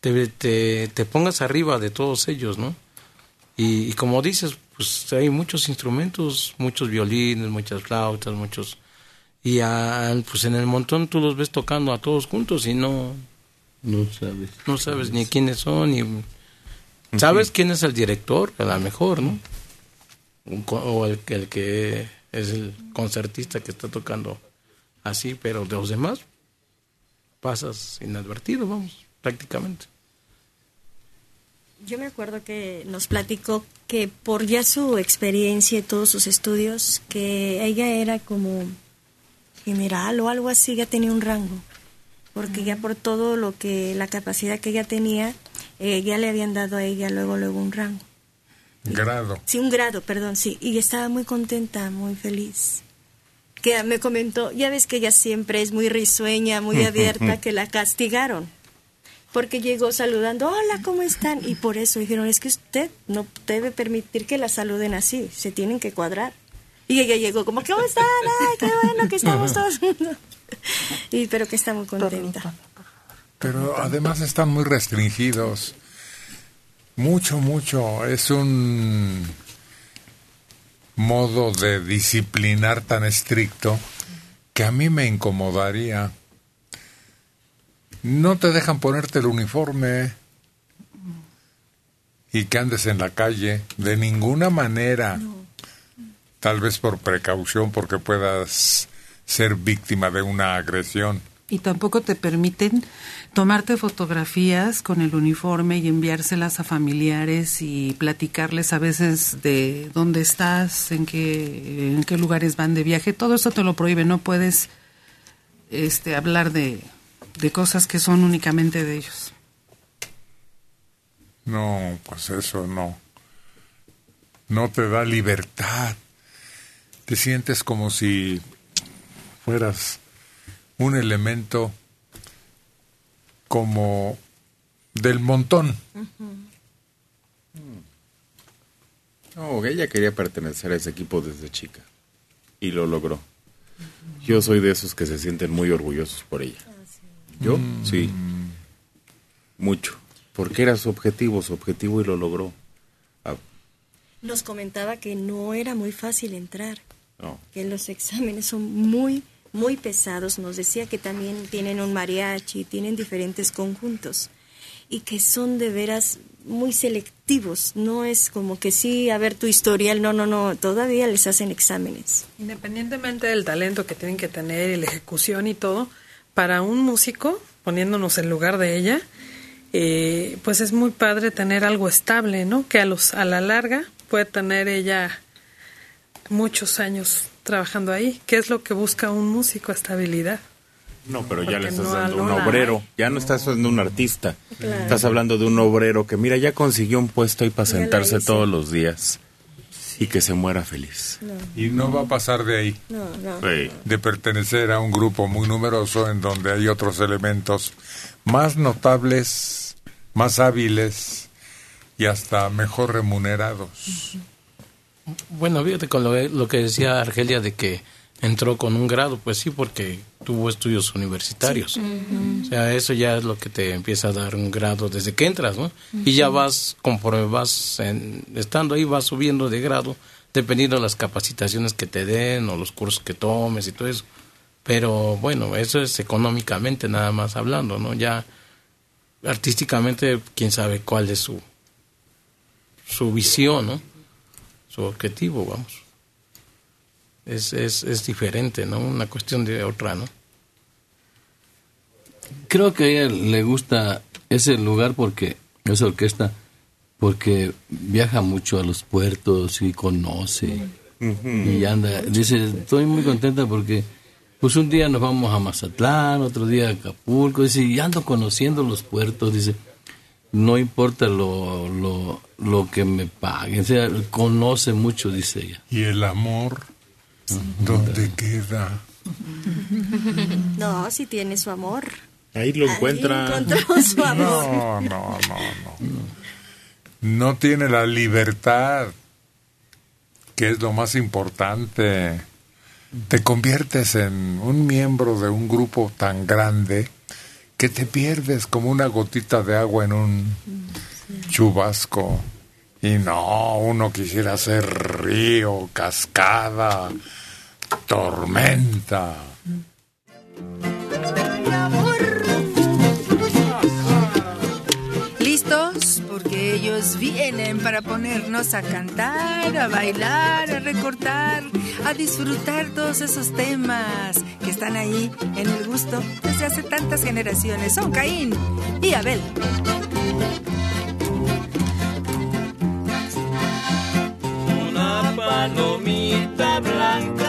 te, te, te pongas arriba de todos ellos, ¿no? Y, y como dices, pues hay muchos instrumentos, muchos violines, muchas flautas, muchos... Y al- pues en el montón tú los ves tocando a todos juntos y no... No sabes. No sabes ni quiénes son, ni... ¿Sabes quién es el director? A lo mejor, ¿no? O el, que- el que es el concertista que está tocando así, pero de los demás pasas inadvertido, vamos, prácticamente. Yo me acuerdo que nos platicó que por ya su experiencia y todos sus estudios, que ella era como general o algo así, ya tenía un rango. Porque ya por todo lo que, la capacidad que ella tenía, eh, ya le habían dado a ella luego, luego un rango. Grado. Sí, un grado, perdón, sí. Y estaba muy contenta, muy feliz. Que me comentó, ya ves que ella siempre es muy risueña, muy abierta, que la castigaron. Porque llegó saludando, hola, ¿cómo están? Y por eso dijeron, es que usted no debe permitir que la saluden así, se tienen que cuadrar. Y ella llegó como, ¿cómo están? Ay, qué bueno que estamos todos juntos. Y, pero que está muy contenta. Pero además están muy restringidos. Mucho, mucho. Es un modo de disciplinar tan estricto que a mí me incomodaría. No te dejan ponerte el uniforme y que andes en la calle de ninguna manera. Tal vez por precaución, porque puedas ser víctima de una agresión. Y tampoco te permiten tomarte fotografías con el uniforme y enviárselas a familiares y platicarles a veces de dónde estás, en qué, en qué lugares van de viaje. Todo eso te lo prohíbe. No puedes este, hablar de, de cosas que son únicamente de ellos. No, pues eso no. No te da libertad. Te sientes como si fueras un elemento como del montón. No, ella quería pertenecer a ese equipo desde chica y lo logró. Yo soy de esos que se sienten muy orgullosos por ella. ¿Yo? Sí. Mucho. Porque era su objetivo, su objetivo y lo logró. Ah, Nos comentaba que no era muy fácil entrar. no. que los exámenes son muy, muy pesados. Nos decía que también tienen un mariachi, tienen diferentes conjuntos. y que son de veras muy selectivos. No es como que sí, a ver tu historial, no, no, no, todavía les hacen exámenes. Independientemente del talento que tienen que tener y la ejecución y todo, para un músico, poniéndonos en lugar de ella, eh, pues es muy padre tener algo estable, ¿no? Que a, los, a la larga puede tener ella muchos años trabajando ahí. ¿Qué es lo que busca un músico? Estabilidad. No, pero ya Porque le estás no- dando no un obrero. Ya no estás hablando de un artista. Claro. Estás hablando de un obrero que, mira, ya consiguió un puesto ahí para Ya sentarse todos los días y que se muera feliz. Y no va a pasar de ahí. No, no. Sí. de pertenecer a un grupo muy numeroso en donde hay otros elementos más notables, más hábiles y hasta mejor remunerados. Bueno, fíjate con lo, lo que decía Argelia de que entró con un grado, pues sí, porque tuvo estudios universitarios. O sea, eso ya es lo que te empieza a dar un grado desde que entras, ¿no? Y ya vas, conforme vas en- estando ahí, vas subiendo de grado, dependiendo de las capacitaciones que te den o los cursos que tomes y todo eso. Pero bueno, eso es económicamente nada más hablando, ¿no? Ya artísticamente, quién sabe cuál es su, su visión, ¿no? Su objetivo, vamos. Es, es, es diferente, ¿no? Una cuestión de otra, ¿no? Creo que a ella le gusta ese lugar porque, esa orquesta, porque viaja mucho a los puertos y conoce y anda. Dice, estoy muy contenta porque pues un día nos vamos a Mazatlán, otro día a Acapulco, dice, y ando conociendo los puertos, dice, no importa lo, lo, lo que me paguen, o sea, conoce mucho, dice ella. ¿Y el amor dónde queda? No, si tiene su amor. Ahí lo Ahí encuentra. encontró su amor. No, no, no, no. No tiene la libertad, que es lo más importante. Te conviertes en un miembro de un grupo tan grande que te pierdes como una gotita de agua en un chubasco. Y no, uno quisiera ser río, cascada, tormenta. ¿Listos? Porque ellos vienen para ponernos a cantar, a bailar, a recortar, a disfrutar todos esos temas que están ahí en el gusto desde hace tantas generaciones. Son Caín y Abel. una palomita blanca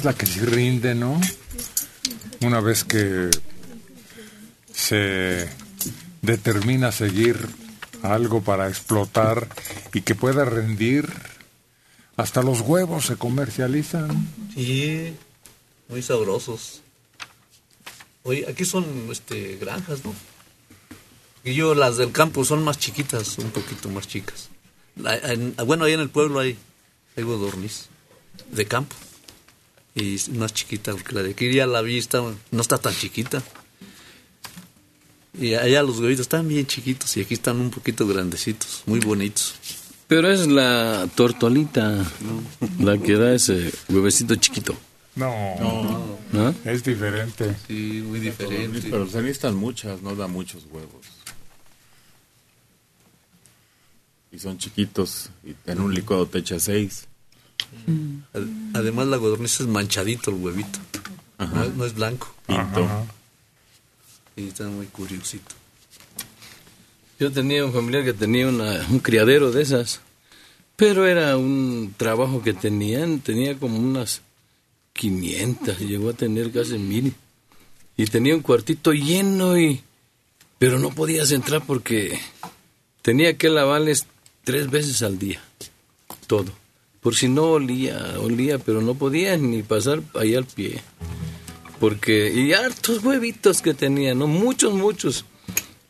es la que sí rinde, ¿no? Una vez que se determina seguir algo para explotar y que pueda rendir, hasta los huevos se comercializan. Sí, muy sabrosos. Oye, aquí son este, granjas, ¿no? Y yo, las del campo son más chiquitas, un poquito más chicas. La- en- bueno, ahí en el pueblo hay, hay de campo. Y es más chiquita, porque la de aquí ya la vista no está tan chiquita. Y allá los huevitos están bien chiquitos y aquí están un poquito grandecitos, muy bonitos. Pero es la tortolita la que da ese huevecito chiquito. No, ¿No? es diferente. Sí, muy diferente. Pero se necesitan muchas, no da muchos huevos. Y son chiquitos y en un licuado te echa seis. Ad- Además la codorniz es manchadito el huevito. No, es- no es blanco. Pinto. Y está muy curiosito. Yo tenía un familiar que tenía una- un criadero de esas, pero era un trabajo que tenían, tenía como unas 500, llegó a tener casi mil. Y tenía un cuartito lleno y... Pero no podías entrar porque tenía que lavarles tres veces al día, todo. Por si no olía, olía, pero no podías ni pasar ahí al pie. Porque, y hartos huevitos que tenía, ¿no? Muchos, muchos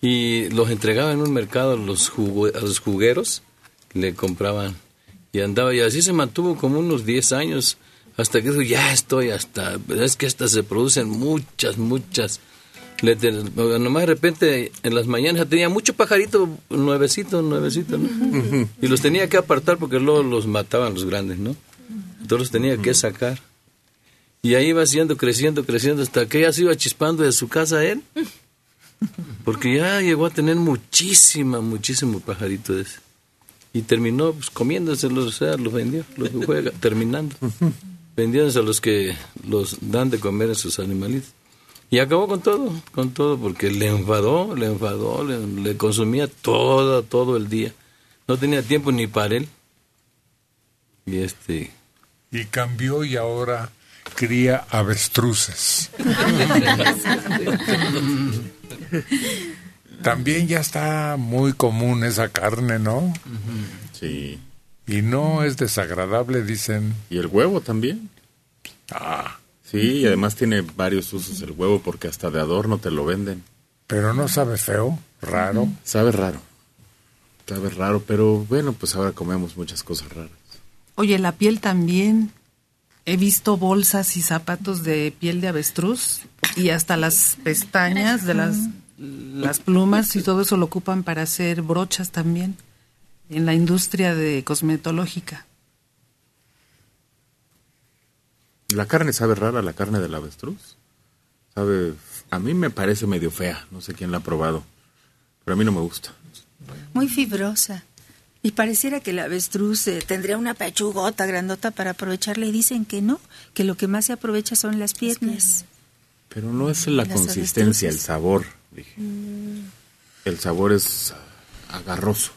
y los entregaba en un mercado a los, a los jugueros, le compraban y andaba y así se mantuvo como unos 10 años hasta que dijo, ya estoy hasta, es que estas se producen muchas, muchas. Nomás de repente en las mañanas tenía mucho pajarito nuevecito, nuevecito, ¿no? Y los tenía que apartar porque luego los mataban los grandes, ¿no? Entonces los tenía que sacar. Y ahí iba siendo creciendo, creciendo, hasta que ya se iba chispando de su casa él. Porque ya llegó a tener muchísima, muchísimo pajarito de ese. Y terminó pues, comiéndoselos, o sea, los vendió, los juega, terminando. Vendiéndose a los que los dan de comer a sus animalitos. Y acabó con todo, con todo, porque le enfadó, le enfadó, le, le consumía todo, todo el día. No tenía tiempo ni para él. Y este... Y cambió y ahora cría avestruces. También ya está muy común esa carne, ¿no? Sí. Y no es desagradable, dicen. ¿Y el huevo también? Ah. Sí, y además tiene varios usos el huevo porque hasta de adorno te lo venden. Pero no sabe feo, raro. Sabe raro. Sabe raro, pero bueno, pues ahora comemos muchas cosas raras. Oye, la piel también. He visto bolsas y zapatos de piel de avestruz y hasta las pestañas de las, las plumas y todo eso lo ocupan para hacer brochas también en la industria de cosmetológica. La carne sabe rara, la carne del avestruz. Sabe, a mí me parece medio fea, no sé quién la ha probado, pero a mí no me gusta. Muy fibrosa. Y pareciera que el avestruz eh, tendría una pechugota grandota para aprovecharla y dicen que no, que lo que más se aprovecha son las piernas. Pero no es la Las consistencia, el sabor. dije. El sabor es agarroso.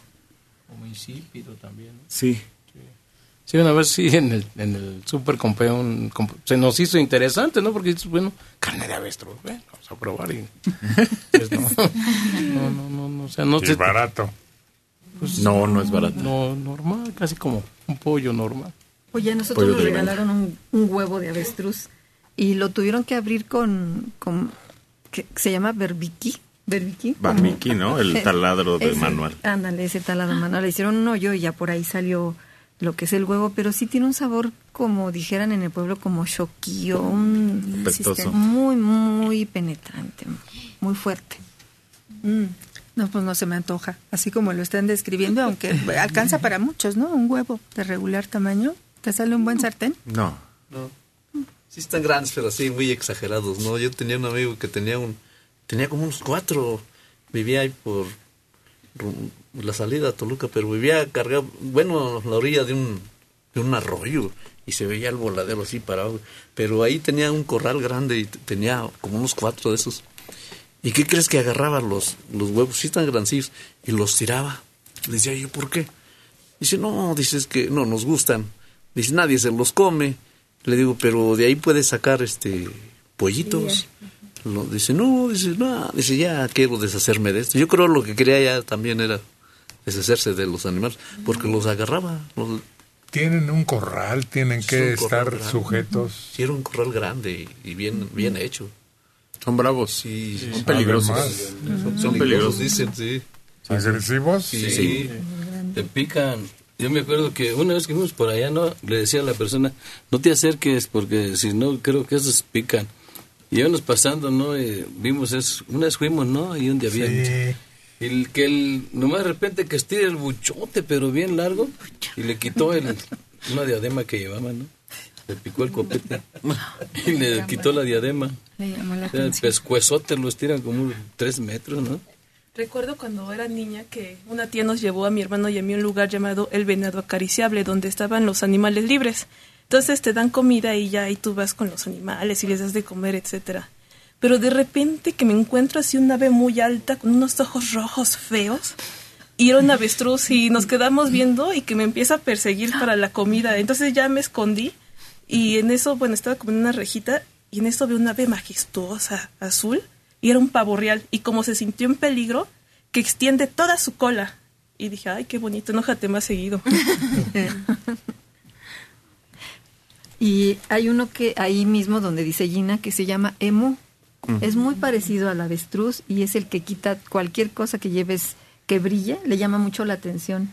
Como insípido también. ¿no? Sí. Sí, una vez sí en el, en el súper compré un... comp- se nos hizo interesante, ¿no? Porque dices, bueno, carne de avestruz, bueno, vamos a probar y... pues no, no, no, no, no, o sea, no te- barato. pues, No, no es barato. No, normal, casi como un pollo normal. Oye, a nosotros Pollo nos regalaron un, un huevo de avestruz y lo tuvieron que abrir con, con que se llama berbiquí. Berbiquí. Barbiki, ¿no? El taladro de Ese, manual. Ándale, ese taladro manual. Le hicieron un hoyo y ya por ahí salió lo que es el huevo, pero sí tiene un sabor, como dijeran en el pueblo, como choquillo, un muy, muy penetrante, muy fuerte. Mm. No, pues no se me antoja, así como lo están describiendo, aunque alcanza para muchos, ¿no? Un huevo de regular tamaño, ¿te sale un buen sartén? No. No. Sí están grandes, pero así muy exagerados, ¿no? Yo tenía un amigo que tenía un... Tenía como unos cuatro. Vivía ahí por la salida a Toluca, pero vivía cargado... Bueno, a la orilla de un, de un arroyo. Y se veía el voladero así parado. Pero ahí tenía un corral grande y tenía como unos cuatro de esos. ¿Y qué crees que agarraba los, los huevos? Sí están grancillos. Y los tiraba. Le decía yo, ¿por qué? Dice, no, dices que no nos gustan. Dice, nadie se los come. Le digo, pero de ahí puedes sacar este pollitos. Lo- dice, no, dice, no, dice, ya quiero deshacerme de esto. Yo creo lo que quería ya también era deshacerse de los animales, porque los agarraba. los- Tienen un corral, tienen que un estar grande. sujetos. Sí, era un corral grande y, bien, bien hecho. Son bravos. Sí, Son peligrosos. Son, Son peligrosos, dicen, sí. ¿Agresivos? Sí, sí. Te pican. Yo me acuerdo que una vez que fuimos por allá, ¿no? Le decía a la persona, no te acerques porque si no, creo que esos pican. Y íbamos pasando, ¿no? Y vimos eso. Una vez fuimos, ¿no? Y donde había... Y que el, nomás de repente que estira el buchote, pero bien largo, y le quitó el, una diadema que llevaba, ¿no? Le picó el copete y le quitó la diadema. Le llamó la O sea, el pescuezote lo estiran como tres metros, ¿no? Recuerdo cuando era niña que una tía nos llevó a mi hermano y a mí a un lugar llamado El Venado Acariciable, donde estaban los animales libres. Entonces te dan comida y ya ahí tú vas con los animales y les das de comer, etcétera. Pero de repente que me encuentro así un ave muy alta con unos ojos rojos feos y era un avestruz y nos quedamos viendo y que me empieza a perseguir para la comida. Entonces ya me escondí y en eso, bueno, estaba como en una rejita y en eso veo una ave majestuosa, azul, y era un pavo real. Y como se sintió en peligro, que extiende toda su cola. Y dije, ay, qué bonito, enójate más seguido. Y hay uno que ahí mismo donde dice Gina que se llama emu. Es muy parecido al avestruz y es el que quita cualquier cosa que lleves que brille, le llama mucho la atención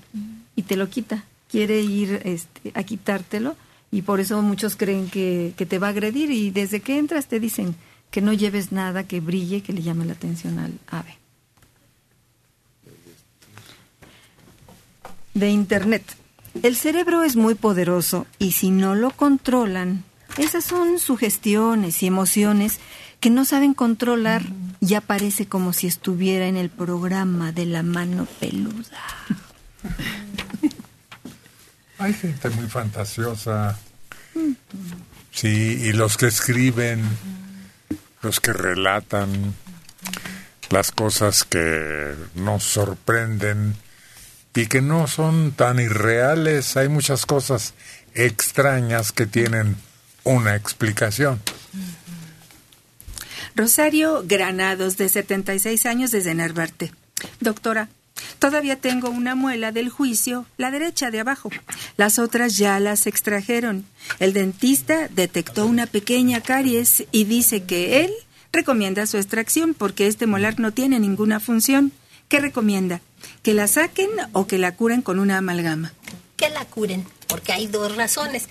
y te lo quita. Quiere ir este, a quitártelo y por eso muchos creen que, que te va a agredir y desde que entras te dicen que no lleves nada que brille, que le llame la atención al ave. De Internet. El cerebro es muy poderoso y si no lo controlan, esas son sugestiones y emociones que no saben controlar, ya parece como si estuviera en el programa de la mano peluda. Hay gente muy fantasiosa. Sí, y los que escriben, los que relatan las cosas que nos sorprenden y que no son tan irreales. Hay muchas cosas extrañas que tienen una explicación. Rosario Granados, de 76 años, desde Narvarte. Doctora, todavía tengo una muela del juicio, la derecha de abajo. Las otras ya las extrajeron. El dentista detectó una pequeña caries y dice que él recomienda su extracción porque este molar no tiene ninguna función. ¿Qué recomienda? ¿Que la saquen o que la curen con una amalgama? que la curen, porque hay dos razones.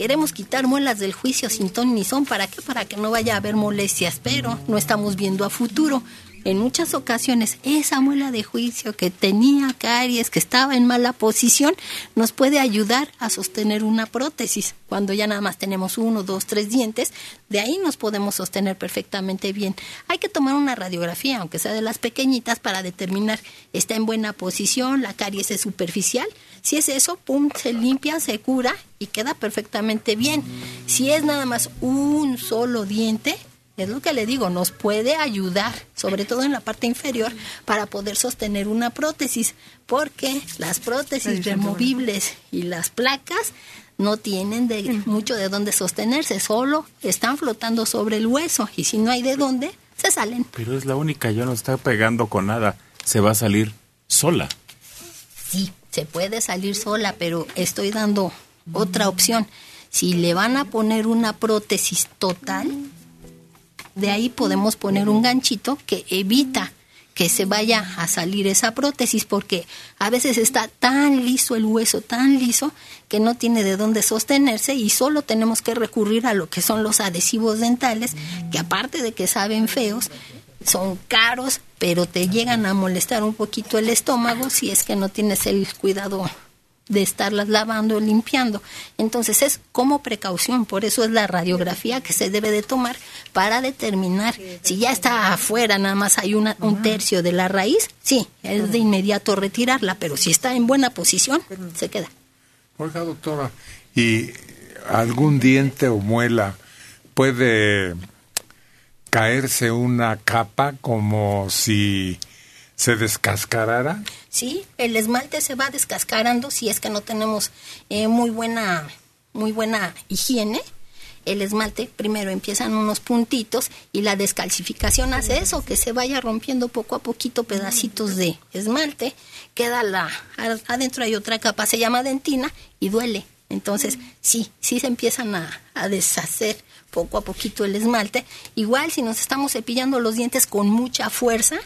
Queremos quitar muelas del juicio sin ton ni son. ¿Para qué? Para que no vaya a haber molestias, pero no estamos viendo a futuro. En muchas ocasiones, esa muela de juicio que tenía caries, que estaba en mala posición, nos puede ayudar a sostener una prótesis. Cuando ya nada más tenemos uno, dos, tres dientes, de ahí nos podemos sostener perfectamente bien. Hay que tomar una radiografía, aunque sea de las pequeñitas, para determinar está en buena posición, la caries es superficial. Si es eso, pum, se limpia, se cura y queda perfectamente bien. Si es nada más un solo diente, es lo que le digo, nos puede ayudar, sobre todo en la parte inferior, para poder sostener una prótesis, porque las prótesis removibles y las placas no tienen de, mucho de dónde sostenerse, solo están flotando sobre el hueso y si no hay de dónde, se salen. Pero es la única, ya no está pegando con nada. Se va a salir sola. Sí, se puede salir sola, pero estoy dando otra opción. Si le van a poner una prótesis total, de ahí podemos poner un ganchito que evita que se vaya a salir esa prótesis porque a veces está tan liso el hueso, tan liso que no tiene de dónde sostenerse y solo tenemos que recurrir a lo que son los adhesivos dentales que aparte de que saben feos, son caros, pero te llegan a molestar un poquito el estómago si es que no tienes el cuidado de estarlas lavando o limpiando. Entonces es como precaución, por eso es la radiografía que se debe de tomar para determinar si ya está afuera, nada más hay una, un tercio de la raíz, sí, es de inmediato retirarla, pero si está en buena posición, se queda. Oiga, doctora, ¿y algún diente o muela puede caerse una capa como si se descascarara? Sí, el esmalte se va descascarando si es que no tenemos eh, muy buena muy buena higiene. el esmalte, primero empiezan unos puntitos y la descalcificación hace eso, que se vaya rompiendo poco a poquito pedacitos de esmalte, queda la, adentro hay otra capa, se llama dentina y duele. Entonces, sí, sí se empiezan a, a deshacer poco a poquito el esmalte. Igual si nos estamos cepillando los dientes con mucha fuerza,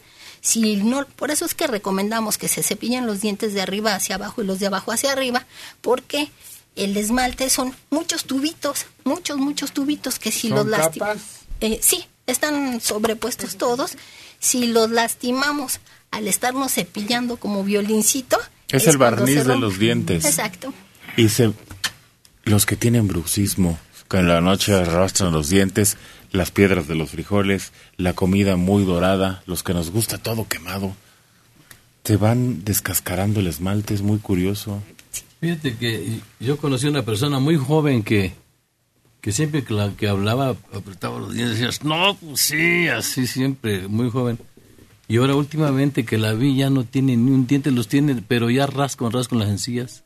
si no, por eso es que recomendamos que se cepillen los dientes de arriba hacia abajo y los de abajo hacia arriba, porque el esmalte son muchos tubitos, muchos, muchos tubitos que si ¿Son los lastimamos. capas? sí, están sobrepuestos todos. Si los lastimamos al estarnos cepillando como violincito. Es el cuando barniz de los dientes. Exacto. Y se, los que tienen bruxismo, que en la noche arrastran los dientes, las piedras de los frijoles, la comida muy dorada, los que nos gusta todo quemado, te van descascarando el esmalte, es muy curioso. Fíjate que yo conocí a una persona muy joven que, que siempre que, la, que hablaba apretaba los dientes y decías, no, pues sí, así siempre, muy joven. Y ahora últimamente que la vi ya no tiene ni un diente, los tiene, pero ya rasco, rasco las encías.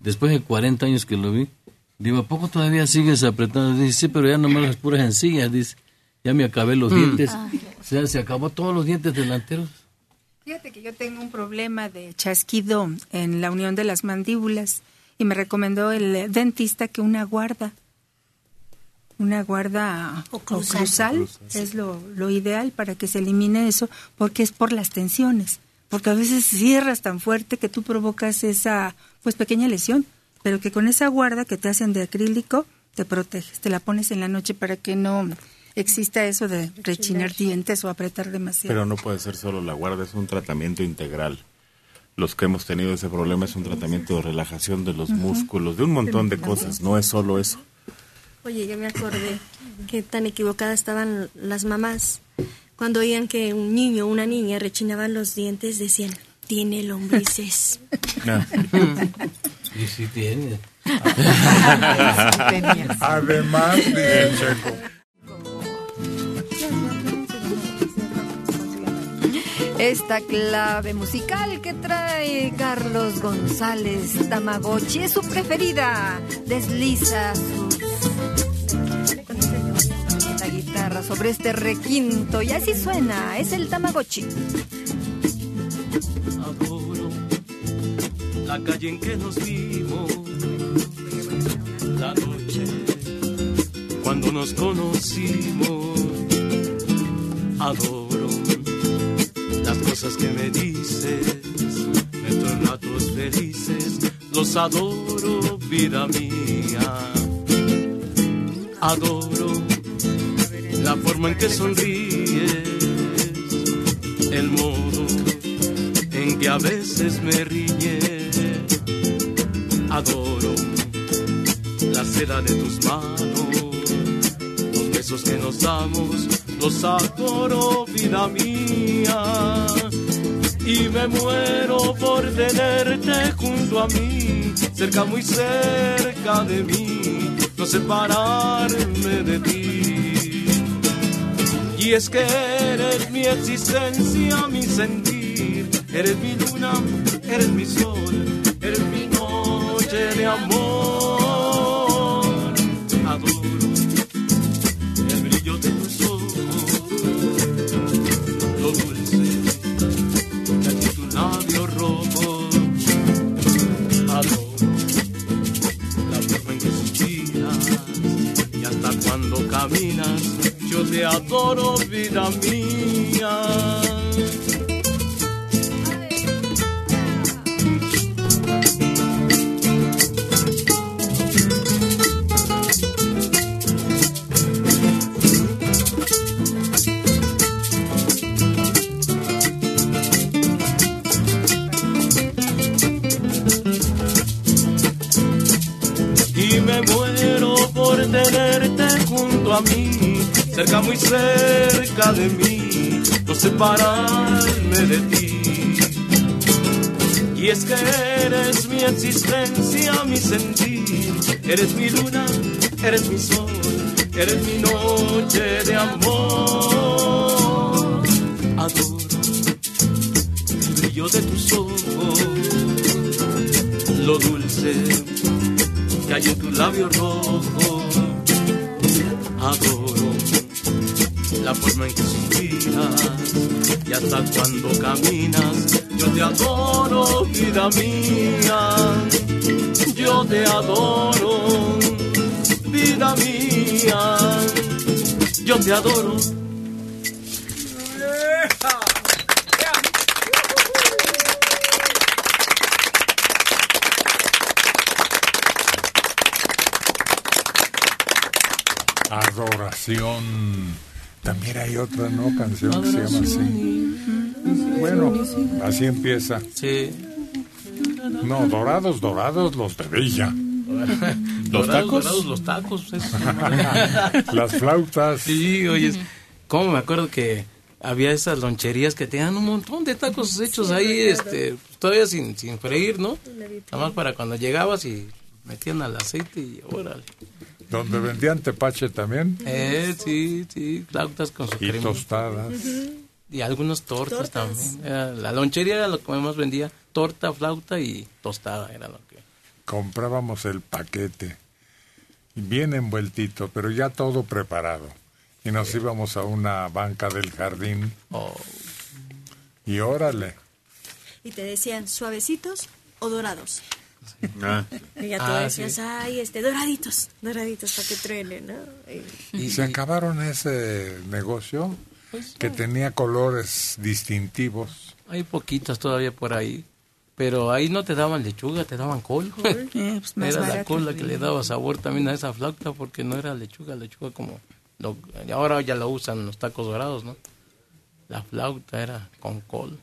Después de 40 años que lo vi, digo, ¿a poco todavía sigues apretando? Dice, sí, pero ya nomás las puras encías, dice, ya me acabé los Mm. dientes. Ah. O sea, se acabó todos los dientes delanteros. Fíjate que yo tengo un problema de chasquido en la unión de las mandíbulas y me recomendó el dentista que una guarda, una guarda o cruzal. cruzal, es lo, lo ideal para que se elimine eso porque es por las tensiones, porque a veces cierras tan fuerte que tú provocas esa pues pequeña lesión, pero que con esa guarda que te hacen de acrílico te proteges, te la pones en la noche para que no exista eso de rechinar dientes o apretar demasiado. Pero no puede ser solo la guarda, es un tratamiento integral. Los que hemos tenido ese problema es un tratamiento de relajación de los músculos, de un montón de cosas, no es solo eso. Oye, ya me acordé que tan equivocadas estaban las mamás. Cuando oían que un niño o una niña rechinaban los dientes, decían, tiene lombrices. Y sí tiene. Además, dice el checo. Esta clave musical que trae Carlos González Tamagotchi es su preferida. Desliza sus la guitarra sobre este requinto y así suena, es el Tamagotchi. La calle en que nos vimos, la noche cuando nos conocimos. Adoro las cosas que me dices, nuestros ratos felices, los adoro, vida mía. Adoro la forma en que sonríes, el modo en que a veces me riñe. Adoro la seda de tus manos, los besos que nos damos, los adoro, vida mía. Y me muero por tenerte junto a mí, cerca, muy cerca de mí, no separarme de ti. Y es que eres mi existencia, mi sentir, eres mi luna, eres mi sol, noche de amor. Adoro el brillo de tus ojos, lo dulce de tu labio rojo. Adoro la forma en que suspiras y hasta cuando caminas, yo te adoro, vida mía. Cerca, muy cerca de mí, no separarme de ti. Y es que eres mi existencia, mi sentir, eres mi luna, eres mi sol, eres mi noche de amor. Adoro el brillo de tus ojos, lo dulce que hay en tu labio rojo. Adoro. La forma en que suspiras y hasta cuando caminas, yo te adoro, vida mía. Yo te adoro, vida mía. Yo te adoro. Adoración. También hay otra, ¿no? Canción que se llama así. Bueno, así empieza. Sí. No, dorados, dorados, los de Villa. ¿Los tacos? Dorados, los tacos. eso. Las flautas. Sí, oye, ¿cómo me acuerdo que había esas loncherías que tenían un montón de tacos hechos ahí, este, todavía sin, sin freír, ¿no? Nada más para cuando llegabas y metían al aceite y órale. Donde vendían tepache también. Eh, sí, sí, flautas con su Y crema. tostadas. Y algunas tortas, Tortas. también. Era- la lonchería era lo que más vendía, torta, flauta y tostada era lo que... Comprábamos el paquete. Bien envueltito, pero ya todo preparado. Y nos íbamos a una banca del jardín. Oh. Y órale. Y te decían, ¿suavecitos o dorados? Ah. Y ya tú Ah, decías, sí. ay, este, doraditos, doraditos para que truenen, ¿no? Y- Y se acabaron ese negocio Pues, que tenía colores distintivos. Hay poquitas todavía por ahí, pero ahí no te daban lechuga, te daban col. Eh, pues más era la col la que le daba sabor también a esa flauta porque no era lechuga, lechuga como... Lo, ahora ya lo usan los tacos dorados, ¿no? La flauta era con col,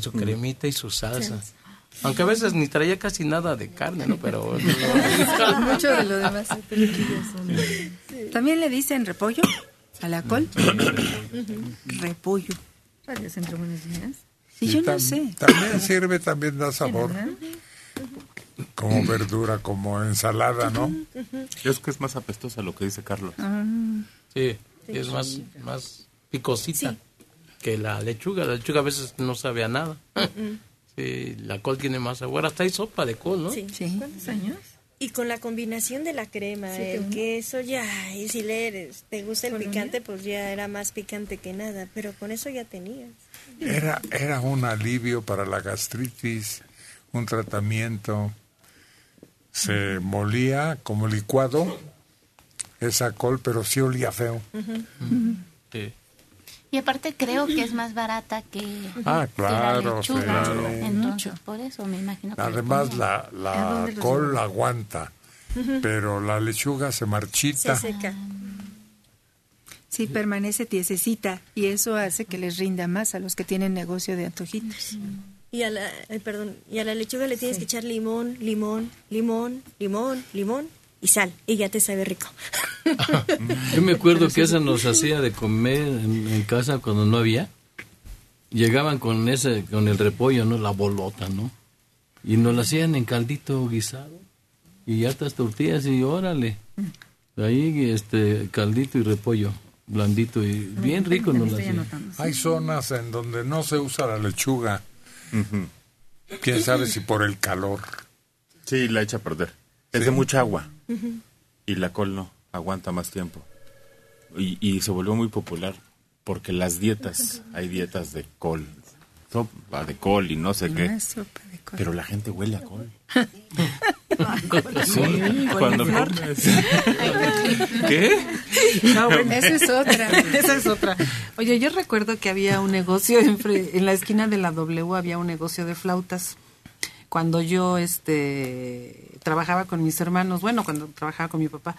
su cremita y su salsa. Aunque a veces ni traía casi nada de carne, ¿no? Pero... Mucho de lo demás. También le dicen repollo a la col. repollo. Varios entre buenos días. Y yo no sé. También sirve, también da sabor. Como verdura, como ensalada, ¿no? Es que es más apestosa lo que dice Carlos. Ah. Sí, es más, más picosita que la lechuga. La lechuga a veces no sabe a nada. Sí, la col tiene más sabor. Hasta hay sopa de col, ¿no? Sí. ¿Cuántos años? Y con la combinación de la crema, Sí, el queso ya, y si le eres, te gusta el ¿Colonia? picante, pues ya era más picante que nada, pero con eso ya tenías. Era, era un alivio para la gastritis, un tratamiento. Se molía como licuado esa col, pero sí olía feo. Sí. Y aparte creo que es más barata que, Ah, que la claro, lechuga. claro. Entonces, por eso me imagino que... Además, la, la col aguanta, pero la lechuga se marchita. Se seca. Sí, permanece tiesecita y eso hace que les rinda más a los que tienen negocio de antojitos. Y a la, perdón, y a la lechuga le tienes que echar limón, limón, limón, limón, limón y sal, y ya te sabe rico. Yo me acuerdo que esa nos hacía de comer en, en casa cuando no había. Llegaban con ese, con el repollo, ¿no? La bolota, ¿no? Y nos la hacían en caldito guisado. Y hartas tortillas y órale. Ahí este caldito y repollo, blandito y bien rico nos la hacían. Hay zonas en donde no se usa la lechuga. Quién sabe si por el calor. Sí, la echa a perder. Es Sí. de mucha agua. Y la col no, aguanta más tiempo. Y, y se volvió muy popular porque las dietas, hay dietas de col, sopa de col y no sé qué. Sopa de col. Pero la gente huele a col. Sí, cuando comes. ¿Qué? Ah, bueno. Esa es otra. Esa es otra. Oye, yo recuerdo que había un negocio en la esquina de la W había un negocio de flautas. Cuando yo este trabajaba con mis hermanos, bueno, cuando trabajaba con mi papá.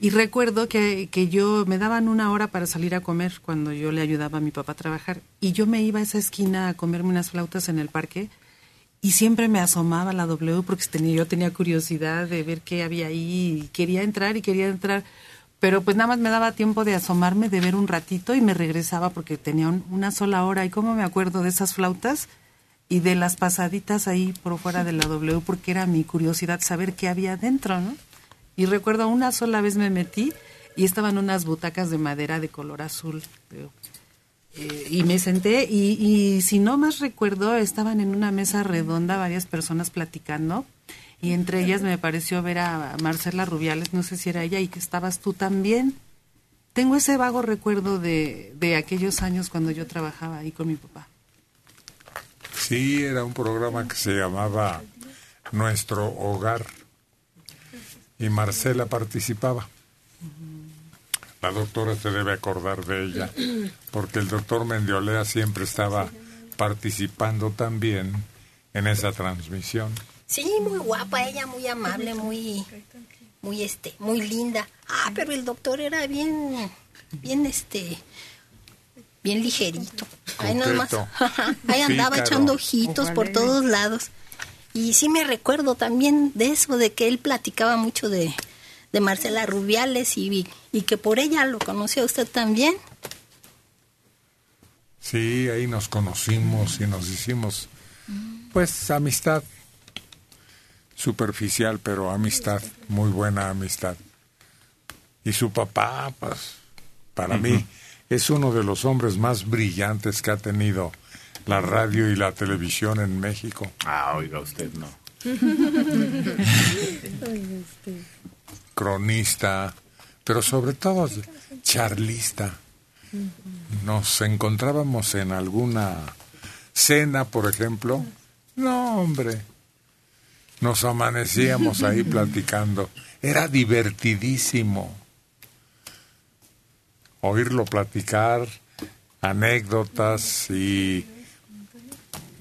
Y recuerdo que, que yo me daban una hora para salir a comer cuando yo le ayudaba a mi papá a trabajar. Y yo me iba a esa esquina a comerme unas flautas en el parque y siempre me asomaba la W porque tenía, yo tenía curiosidad de ver qué había ahí y quería entrar y quería entrar. Pero pues nada más me daba tiempo de asomarme, de ver un ratito y me regresaba porque tenía un- una sola hora. ¿Y cómo me acuerdo de esas flautas? Y de las pasaditas ahí por fuera de la W porque era mi curiosidad saber qué había dentro, ¿no? Y recuerdo una sola vez me metí y estaban unas butacas de madera de color azul. Eh, y me senté y, y si no más recuerdo estaban en una mesa redonda varias personas platicando y entre ellas me pareció ver a Marcela Rubiales, no sé si era ella y que estabas tú también. tengo ese vago recuerdo de, de aquellos años cuando yo trabajaba ahí con mi papá. Sí, era un programa que se llamaba Nuestro Hogar y Marcela participaba. La doctora se debe acordar de ella, porque el doctor Mendiolea siempre estaba participando también en esa transmisión. Sí, muy guapa ella, muy amable, muy, muy este, muy linda. Ah, pero el doctor era bien, bien este, bien ligerito. Ahí nomás, Coqueto. ahí andaba Pícaro. echando ojitos por todos lados. Y sí me recuerdo también de eso, de que él platicaba mucho de, de Marcela Rubiales y, y que por ella lo conoció usted también. Sí, ahí nos conocimos y nos hicimos, pues, amistad. Superficial, pero amistad, muy buena amistad. Y su papá, pues, para mí, es uno de los hombres más brillantes que ha tenido la radio y la televisión en México. Ah, oiga usted, no. Cronista, pero sobre todo charlista. Nos encontrábamos en alguna cena, por ejemplo. No, hombre. Nos amanecíamos ahí platicando. Era divertidísimo oírlo platicar, anécdotas y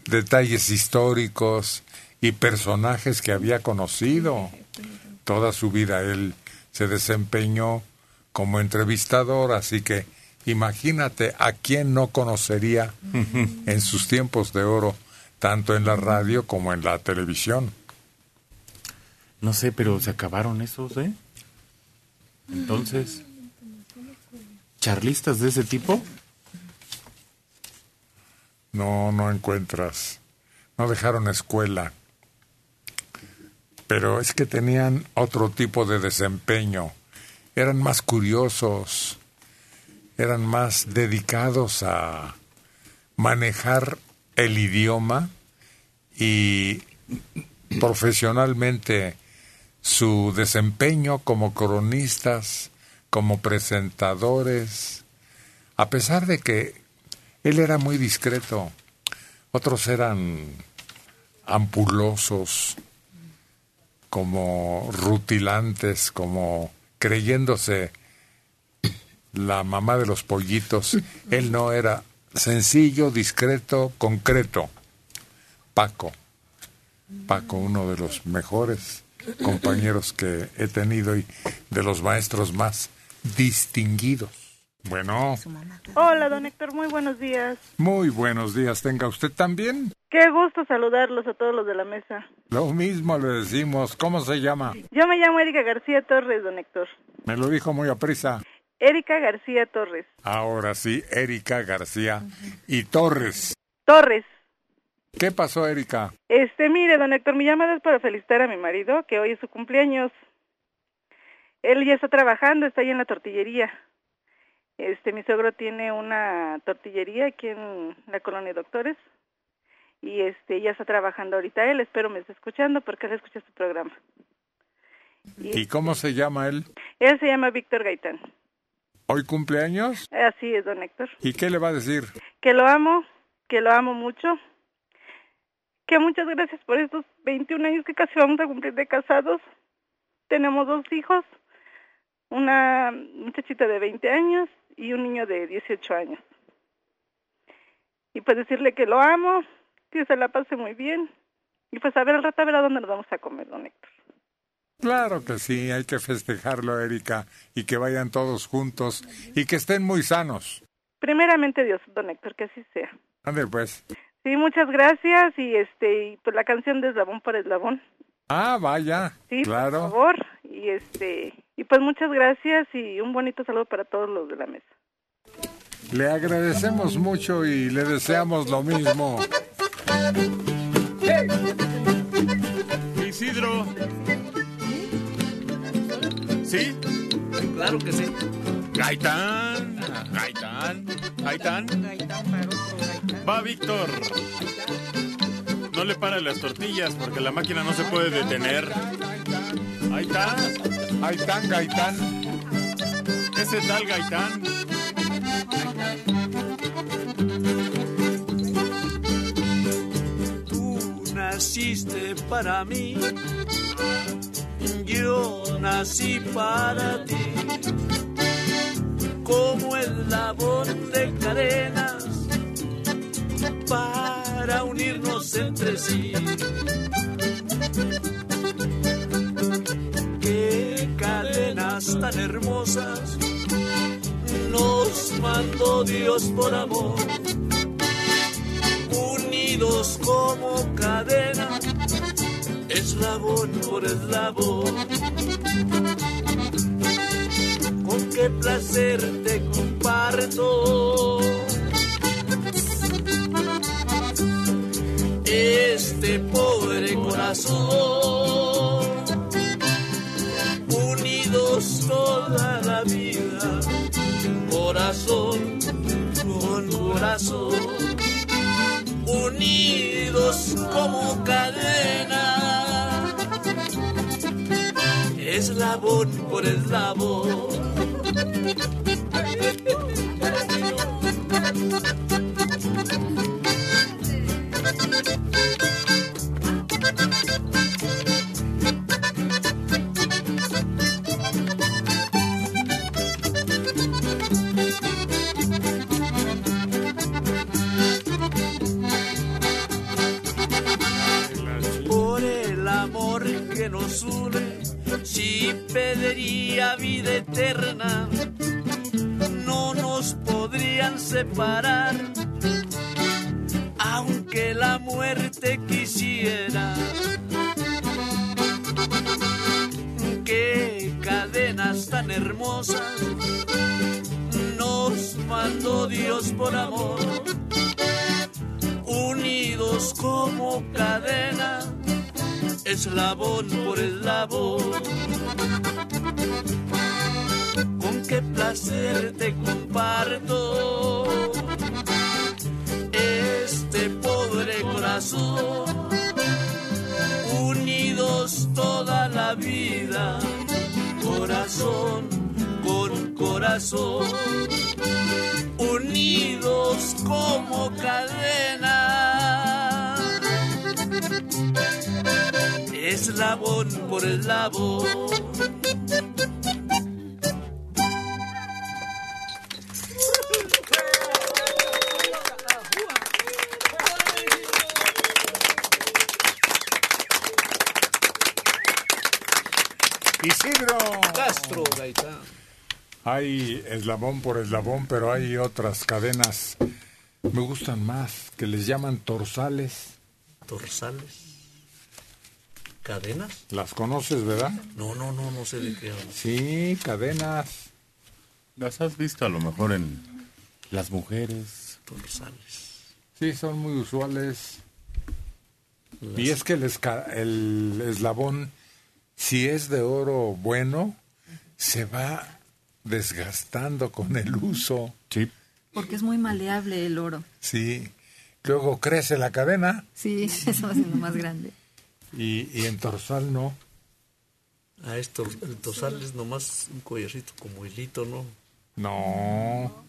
detalles históricos y personajes que había conocido. Toda su vida él se desempeñó como entrevistador, así que imagínate a quién no conocería en sus tiempos de oro, tanto en la radio como en la televisión. No sé, pero se acabaron esos, ¿eh? Entonces, ¿charlistas de ese tipo? No, no encuentras. No dejaron escuela. Pero es que tenían otro tipo de desempeño. Eran más curiosos. Eran más dedicados a manejar el idioma y profesionalmente su desempeño como cronistas, como presentadores, a pesar de que él era muy discreto, otros eran ampulosos, como rutilantes, como creyéndose la mamá de los pollitos. Él no era sencillo, discreto, concreto. Paco. Paco, uno de los mejores compañeros que he tenido y de los maestros más distinguidos. Bueno, Hola, don Héctor, muy buenos días. muy buenos días. Tenga usted también. Qué gusto saludarlos a todos los de la mesa. Lo mismo le decimos. ¿Cómo se llama? Yo me llamo Erika García Torres, don Héctor. Me lo dijo muy a prisa. Erika García Torres. Ahora sí, Erika García y Torres. Torres. ¿Qué pasó, Erika? Este, mire, don Héctor, mi llamada es para felicitar a mi marido, que hoy es su cumpleaños. Él ya está trabajando, está ahí en la tortillería. Este, mi suegro tiene una tortillería aquí en la colonia Doctores. Y este, ya está trabajando ahorita él, espero me esté escuchando porque él escucha su programa. ¿Y cómo se llama él? Él se llama Víctor Gaitán. ¿Hoy cumpleaños? Así es, don Héctor. ¿Y qué le va a decir? Que lo amo, que lo amo mucho. Que muchas gracias por estos 21 años que casi vamos a cumplir de casados. Tenemos dos hijos, una muchachita de 20 años y un niño de 18 años. Y pues decirle que lo amo, que se la pase muy bien. Y pues a ver al rato a ver a dónde nos vamos a comer, don Héctor. Claro que sí, hay que festejarlo, Erika, y que vayan todos juntos y que estén muy sanos. Primeramente Dios, don Héctor, que así sea. Ande pues. Sí, muchas gracias y este y pues la canción de Eslabón por Eslabón. Ah, vaya. Sí, claro. por favor. Y este y pues muchas gracias y un bonito saludo para todos los de la mesa. Le agradecemos mucho y le deseamos lo mismo. Isidro. ¿Sí? Claro que sí. Gaitán. Gaitán. Gaitán. Va, Víctor. No le para las tortillas porque la máquina no se puede detener. Ahí está. Gaitán, Gaitán. Ese tal Gaitán. Tú naciste para mí, yo nací para ti. Como eslabón de cadenas para unirnos entre sí. Cadenas tan hermosas. Nos mandó Dios por amor. Unidos como cadena, eslabón por eslabón. Con qué placer te comparto. Este pobre corazón, unidos toda la vida, corazón con corazón unidos como cadena, eslabón por eslabón. Separar, Isidro. Castro Gaitán. Hay eslabón por eslabón, pero hay otras cadenas. Me gustan más, que les llaman torsales. Torsales. ¿Cadenas? ¿Las conoces, verdad? No, no, no, no sé de qué hablas. Sí, cadenas. Las has visto a lo mejor en las mujeres. Sí, son muy usuales. Las- Y es que el, esca- el eslabón, si es de oro bueno, se va desgastando con el uso. Sí. Porque es muy maleable el oro. Sí. Luego crece la cadena Sí, se va haciendo más grande. Y, y en torsal no. Ah, esto, el torsal es nomás un collarcito como hilito, ¿no? No.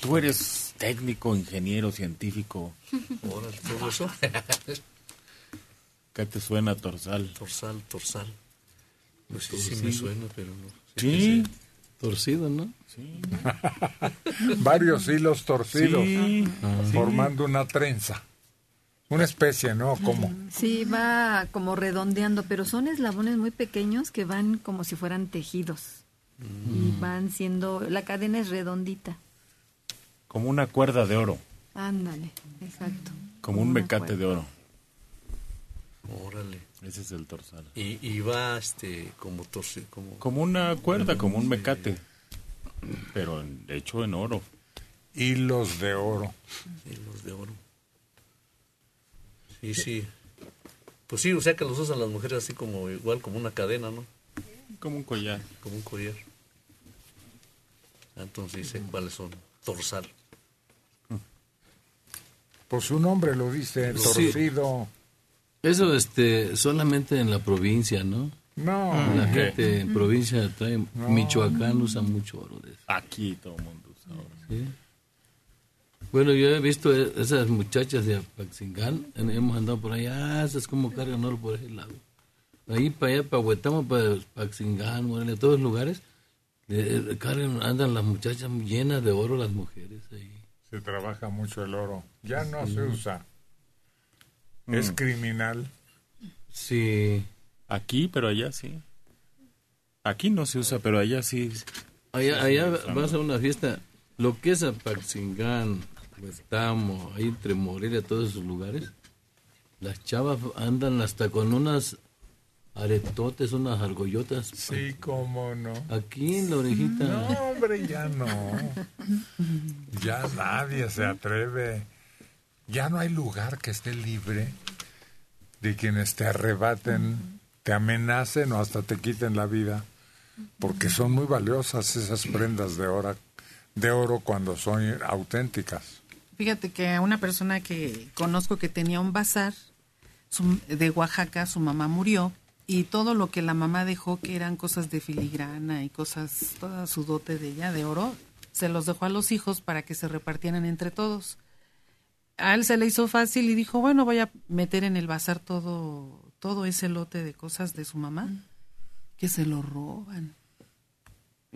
Tú eres técnico, ingeniero, científico. Ahora, todo eso. ¿Qué te suena torsal? Torsal, torsal. Pues sí, sí me suena, pero no. Sí. Torcido, ¿no? Sí. Varios hilos torcidos, Sí. formando una trenza. Una especie, ¿no? Como. Sí, va como redondeando, pero son eslabones muy pequeños que van como si fueran tejidos. Y van siendo, la cadena es redondita. Como una cuerda de oro. Ándale, exacto. Como un mecate cuerda. de oro. Órale. Ese es el torsal. Y, y va este, como torcido, como... Como una cuerda, como un mecate. Pero en- hecho en oro. Hilos de oro. Hilos de oro. Sí, sí. Pues sí, o sea que los usan las mujeres así como igual como una cadena, ¿no? Como un collar. Como un collar. Entonces dice cuáles son. Torsal. Pues su nombre lo dice, Sí. torcido. Eso este, solamente en la provincia, ¿no? No. La ¿qué? gente en provincia trae, No. Michoacán usa mucho oro de eso. Aquí todo el mundo usa oro. ¿sí? Bueno, yo he visto e- esas muchachas de Apaxingán, hemos andado por allá, ah, esas como cargan oro por ese lado. Ahí para allá, para Huetamo, para Apaxingán, Morelia, todos los lugares, eh, cargan, andan las muchachas llenas de oro, las mujeres ahí. Se trabaja mucho el oro. Ya no Sí. se usa. Es Mm. criminal. Sí. Aquí, pero allá sí. Aquí no se usa, pero allá sí. Allá, allá vas a una fiesta, lo que es Apaxingán, Huetamo, ahí entre Morelia, todos esos lugares, las chavas andan hasta con unas aretotes, unas argollotas. Sí, cómo no. Aquí en la orejita. No, hombre, ya no. Ya nadie se atreve. Ya no hay lugar que esté libre de quienes te arrebaten, te amenacen o hasta te quiten la vida, porque son muy valiosas esas prendas de oro, de oro cuando son auténticas. Fíjate que una persona que conozco que tenía un bazar su- de Oaxaca, su mamá murió y todo lo que la mamá dejó, que eran cosas de filigrana y cosas, toda su dote de ella, de oro, se los dejó a los hijos para que se repartieran entre todos. A él se le hizo fácil y dijo, bueno, voy a meter en el bazar todo, todo ese lote de cosas de su mamá, que se lo roban.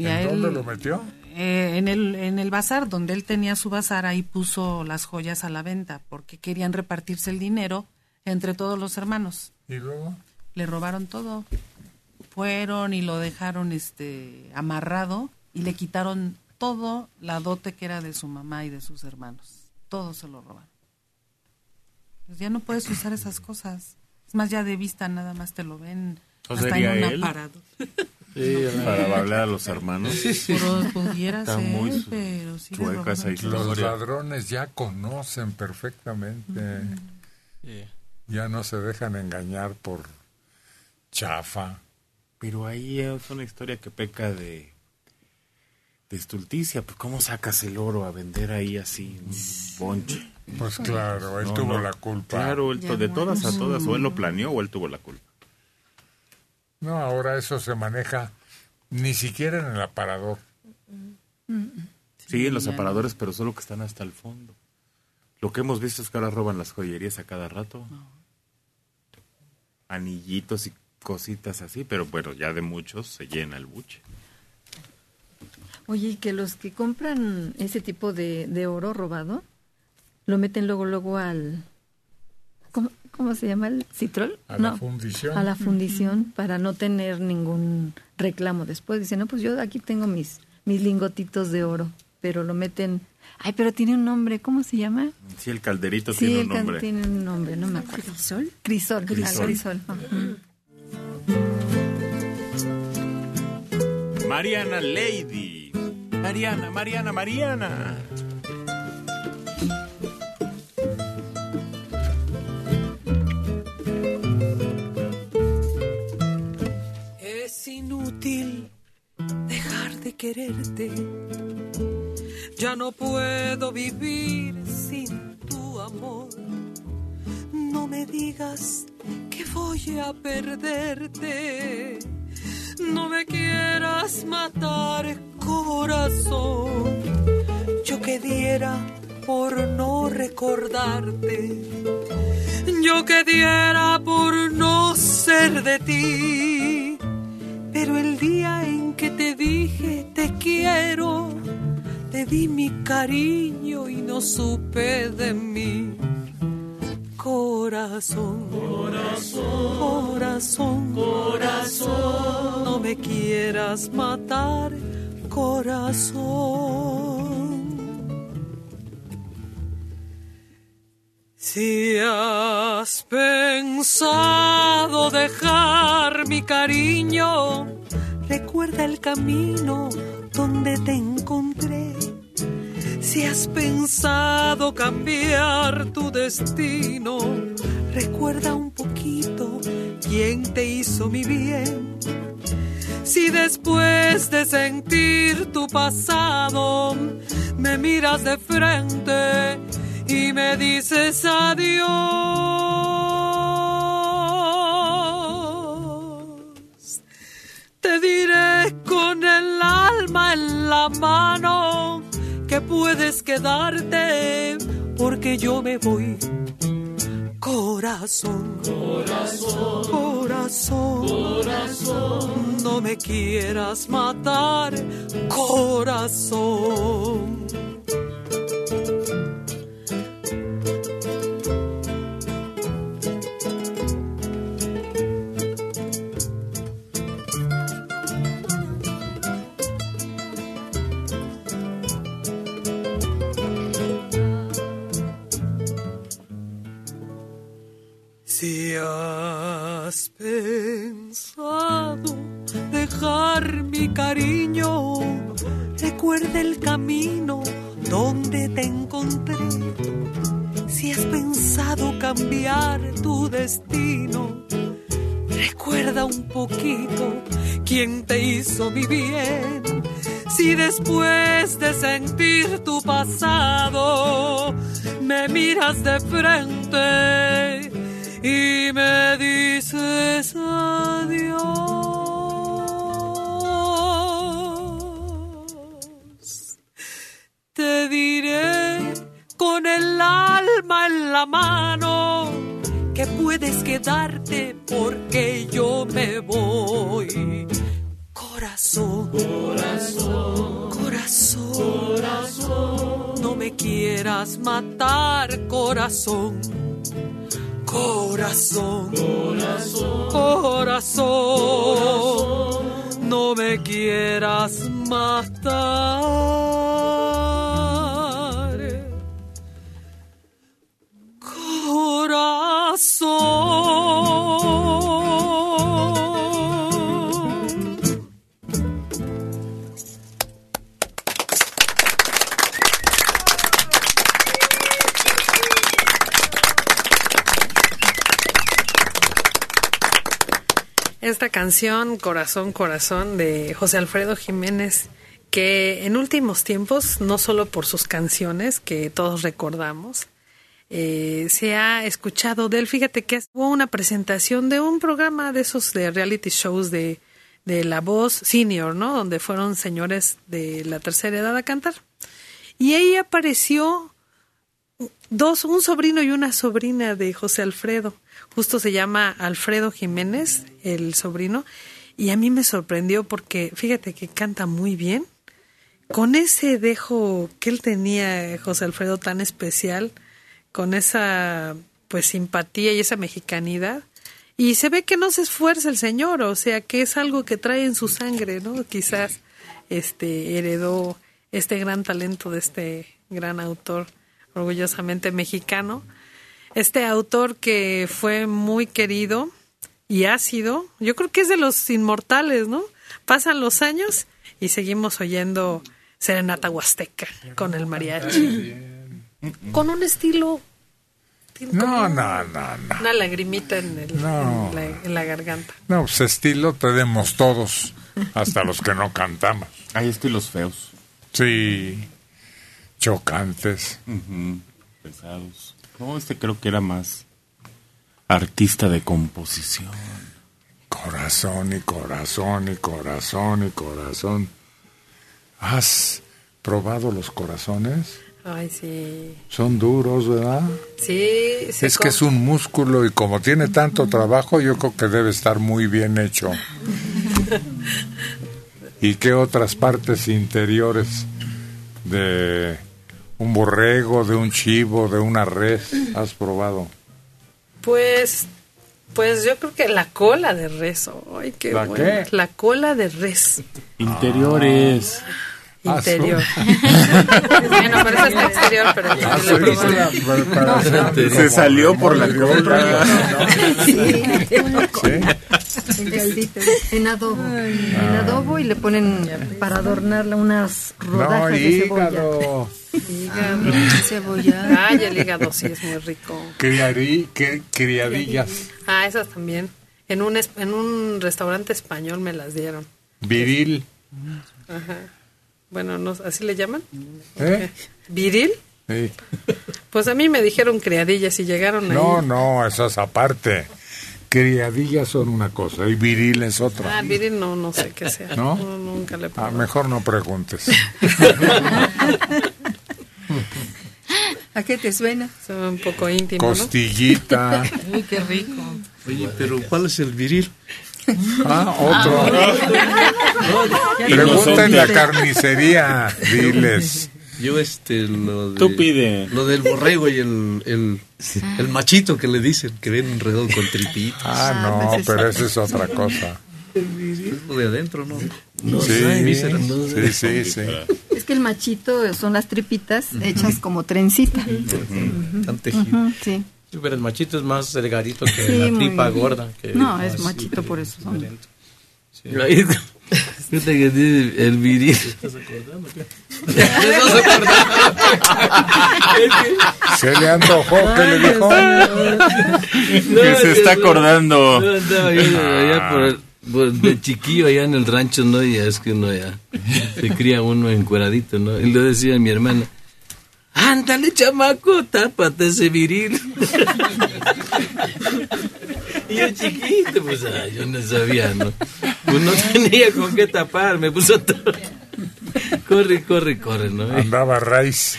Y a ¿En él- dónde lo metió? eh, en el en el bazar donde él tenía su bazar ahí puso las joyas a la venta porque querían repartirse el dinero entre todos los hermanos. ¿Y luego? le robaron todo. Fueron y lo dejaron este amarrado y le quitaron todo la dote que era de su mamá y de sus hermanos. Todo se lo robaron. Pues ya no puedes usar esas cosas. Es más ya de vista nada más te lo ven. ¿O hasta sería en un él? aparador Para hablar a los hermanos. Pero pudiera Está ser, muy pero sí le chueca esa robaron Los ladrones ya conocen perfectamente. Ya no se dejan engañar por chafa. Pero ahí es una historia que peca de, de estulticia. Pues, ¿Cómo sacas el oro a vender ahí así, un bonche? Pues claro, él tuvo la culpa. Claro, él de todas a todas, o él lo planeó o él tuvo la culpa. No, ahora eso se maneja ni siquiera en el aparador. Sí, en los aparadores, pero solo que están hasta el fondo. Lo que hemos visto es que ahora roban las joyerías a cada rato. Anillitos y cositas así, pero bueno, ya de muchos se llena el buche. Oye, y que los que compran ese tipo de, de oro robado, lo meten luego, luego al... ¿Cómo, cómo se llama? ¿El citrol? A la fundición. A la fundición, para no tener ningún reclamo después. Dicen, no, pues yo aquí tengo mis, mis lingotitos de oro, pero lo meten... Ay, pero tiene un nombre, ¿cómo se llama? Sí, el calderito sí, tiene el un nombre. tiene un nombre, no me acuerdo. ¿Crisol? Crisol, Crisol. ah. Mariana Lady. Mariana, Mariana, Mariana. Inútil dejar de quererte. Ya no puedo vivir sin tu amor. No me digas que voy a perderte. No me quieras matar, corazón. Yo que diera por no recordarte. Yo que diera por no ser de ti. Pero el día en que te dije te quiero, te di mi cariño y no supe de mí. Corazón, corazón, corazón, corazón, no me quieras matar, corazón. Si has pensado dejar mi cariño, recuerda el camino donde te encontré. Si has pensado cambiar tu destino, recuerda un poquito quién te hizo mi bien. Si después de sentir tu pasado me miras de frente y me dices adiós. Te diré con el alma en la mano que puedes quedarte porque yo me voy. Corazón, corazón, corazón, corazón, no me quieras matar, corazón. Has pensado dejar mi cariño, recuerda el camino donde te encontré. Si has pensado cambiar tu destino, recuerda un poquito quién te hizo mi bien. Si después de sentir tu pasado, me miras de frente y me dices adiós. Te diré con el alma en la mano que puedes quedarte porque yo me voy. Corazón, Corazón, corazón, corazón. no me quieras matar, corazón. Corazón, Corazón, corazón, no me quieras matar. Corazón. Esta canción, Corazón, Corazón, de José Alfredo Jiménez, que en últimos tiempos, no solo por sus canciones, que todos recordamos, eh, se ha escuchado de él. Fíjate que hubo una presentación de un programa de esos de reality shows de, de La Voz Senior, ¿no? Donde fueron señores de la tercera edad a cantar. Y ahí apareció dos, un sobrino y una sobrina de José Alfredo. Justo se llama Alfredo Jiménez, el sobrino, y a mí me sorprendió porque fíjate que canta muy bien. Con ese dejo que él tenía, José Alfredo, tan especial, con esa pues simpatía y esa mexicanidad. Y se ve que no se esfuerza el señor, o sea, que es algo que trae en su sangre, ¿no? Quizás este heredó este gran talento de este gran autor orgullosamente mexicano. Este autor que fue muy querido y ha sido, yo creo que es de los inmortales, ¿no? Pasan los años y seguimos oyendo Serenata Huasteca con el mariachi. Con un estilo. No, no, no, no. Una lagrimita en, el- No. en la, en la garganta. No, pues estilo tenemos todos, hasta los que no cantamos. Hay estilos feos. Sí, chocantes. Pesados. No, este creo que era más artista de composición. Corazón y corazón y corazón y corazón. ¿Has probado los corazones? Ay, sí. Son duros, ¿verdad? Sí, se Es que es un músculo y como tiene tanto trabajo, yo creo que debe estar muy bien hecho. ¿Y qué otras partes interiores de un borrego, de un chivo, de una res has probado? Pues, pues yo creo que la cola de res. Ay, qué ¿La bueno. qué? La cola de res. Interiores. Interior. bueno, pero eso está exterior, pero Ah, sí sí, sí, hacer- Se salió por la cola. En caldito, en adobo. En adobo y le ponen para adornarla unas rodajas de cebolla. hígado. Hígado. Cebolla. Ay, el hígado sí es muy rico. Criarí, que- criadillas. Ah, esas también. En un, en un restaurante español me las dieron. Viril. Ajá. Bueno, no, ¿así le llaman? ¿Eh? ¿Viril? Sí. Pues a mí me dijeron criadillas y llegaron ahí. No, no, eso es aparte. criadillas son una cosa y viril es otra. Ah, viril no, no sé qué sea. ¿No? nunca le Ah, mejor no preguntes. ¿A qué te suena? un poco íntimo, Costillita. ¿no? Uy, qué rico. Oye, pero ¿cuál es el viril? Ah, otro. Ah. Pregunta en la carnicería, diles. Yo este, lo de... Tú pide. Lo del borrego y el, el, el machito que le dicen, que viene enredado con tripito. Ah, no, pero eso es otra cosa. Es lo de adentro, ¿no? No sí, sí, sí, sí. Es que el machito son las tripitas hechas como trencita. Tan Ujú, sí. Sí, pero el machito es más delgadito que Sí, la tripa bien. gorda. Que No, es machito, por eso. Sí. Fíjate que dice el viril. ¿Estás acordando qué? Se le antojó, ¿qué le dijo? Que se está acordando. No, andaba yo allá por el- por- de chiquillo allá en el rancho, ¿no? Y es que uno ya se cría uno encueradito, ¿no? Y le decía a mi hermana, ándale chamaco, tápate ese viril. y yo chiquito, pues ah, yo no sabía, ¿no? Pues no tenía con qué tapar, me puso todo. Corre, corre, corre, ¿no? Andaba raíz.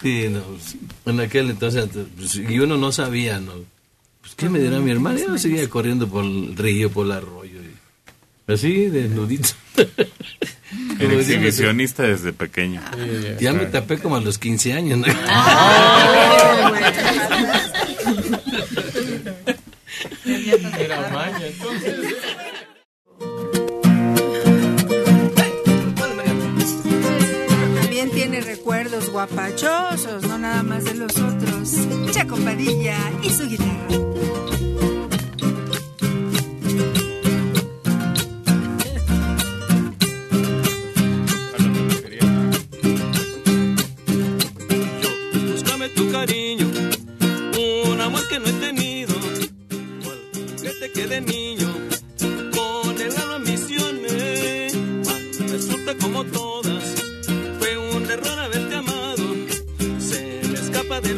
Sí, no, pues, en aquel entonces, pues, y uno no sabía, ¿no? Pues, ¿qué me dirá mi hermana? Yo seguía corriendo por el río, por el arroyo, y así, desnudito. El exhibicionista desde pequeño. Ya me tapé como a los 15 años, ¿no? Era maña, entonces. También tiene recuerdos guapachosos, no nada más de los otros. Chaco Padilla y su guitarra.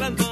bailando.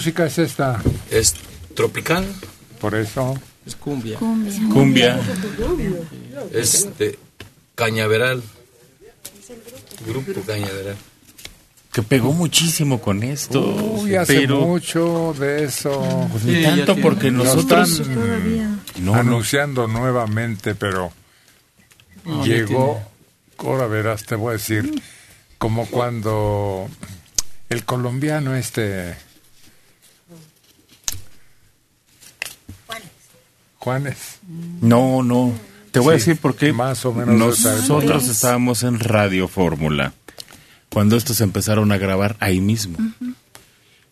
Música es esta? Es tropical. Por eso. Es cumbia. Cumbia. Cumbia. Es de Cañaveral. Grupo Cañaveral. Que pegó muchísimo con esto. Uy, hace pero mucho de eso. Pues ni Sí, tanto, porque nosotros- están Todavía. No, no. anunciando nuevamente, pero No, llegó, ahora verás, te voy a decir, como cuando el colombiano este... Juanes. No, no. Te voy a Sí, decir por qué. Más o menos. Nosotros estábamos en Radio Fórmula cuando estos empezaron a grabar ahí mismo.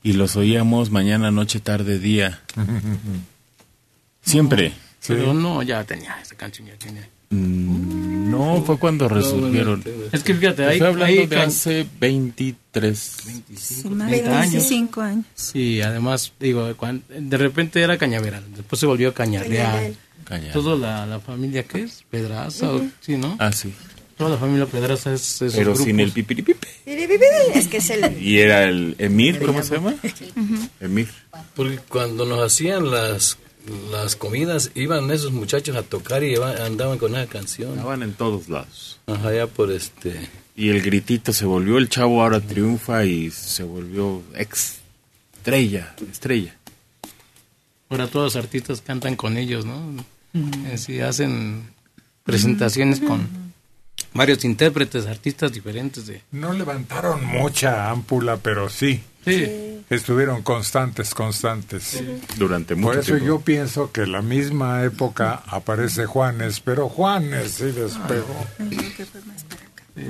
Y los oíamos mañana, noche, tarde, día. Siempre. Pero no, ya tenía, esta canción ya tenía. Mm, No, fue cuando resurgieron. Es que fíjate, ahí- Estoy hablando ahí de can- hace 23. Sí, más 30 de años. 25 años. Sí, además, digo, cuan- de repente era Cañaveral, después se volvió Cañareal. Cañareal. Toda la, la familia, ¿qué es? Pedraza, o- Ujú. sí, ¿no? Ah, sí. Toda la familia Pedraza es esos Pero sin el pipiripipe. Es que es el... Y era el Emir, ¿cómo se llama? Emir. Porque cuando nos hacían las, las comidas, iban esos muchachos a tocar y iban- andaban con esa canción. Estaban en todos lados. Ajá, ya por este... Y el gritito se volvió, el chavo ahora triunfa y se volvió ex estrella, estrella. Ahora todos los artistas cantan con ellos, ¿no? Sí, hacen presentaciones con varios intérpretes, artistas diferentes de... No levantaron mucha ámpula, pero sí. Sí. Estuvieron constantes, constantes. Durante mucho Por eso tiempo. yo pienso que la misma época aparece Juanes, pero Juanes sí despegó.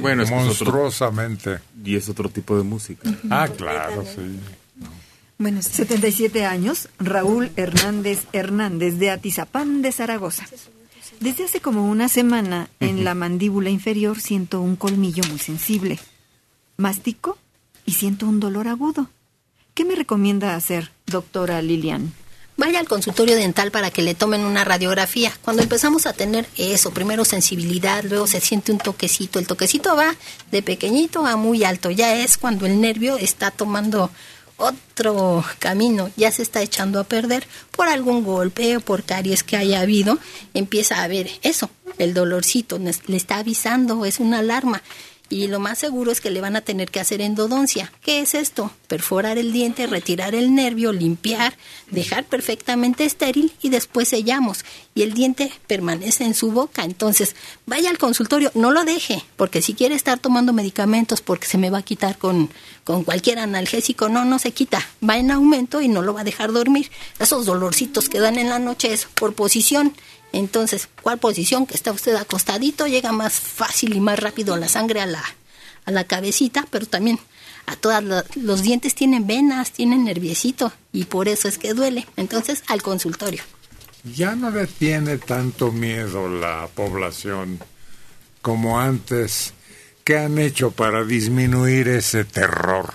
Bueno, es es otro- monstruosamente. y es otro tipo de música. Ah, claro, sí. Bueno, 77 años, Raúl Hernández Hernández de Atizapán de Zaragoza. Desde hace como una semana, en la mandíbula inferior siento un colmillo muy sensible. Mastico y siento un dolor agudo. ¿Qué me recomienda hacer, doctora Lilian? Vaya al consultorio dental para que le tomen una radiografía. Cuando empezamos a tener eso, primero sensibilidad, luego se siente un toquecito. El toquecito va de pequeñito a muy alto. Ya es cuando el nervio está tomando otro camino, ya se está echando a perder por algún golpe o por caries que haya habido. Empieza a ver eso, el dolorcito, le está avisando, es una alarma. Y lo más seguro es que le van a tener que hacer endodoncia. ¿Qué es esto? Perforar el diente, retirar el nervio, limpiar, dejar perfectamente estéril y después sellamos. Y el diente permanece en su boca. Entonces, vaya al consultorio, no lo deje, porque si quiere estar tomando medicamentos porque se me va a quitar con, con cualquier analgésico, no, no se quita. Va en aumento y no lo va a dejar dormir. Esos dolorcitos que dan en la noche es por posición. Entonces, ¿cuál posición? Que está usted acostadito, llega más fácil y más rápido la sangre a la, a la cabecita, pero también a todas la- los dientes tienen venas, tienen nerviecito y por eso es que duele. Entonces, al consultorio. Ya no le tiene tanto miedo la población como antes. ¿Qué han hecho para disminuir ese terror?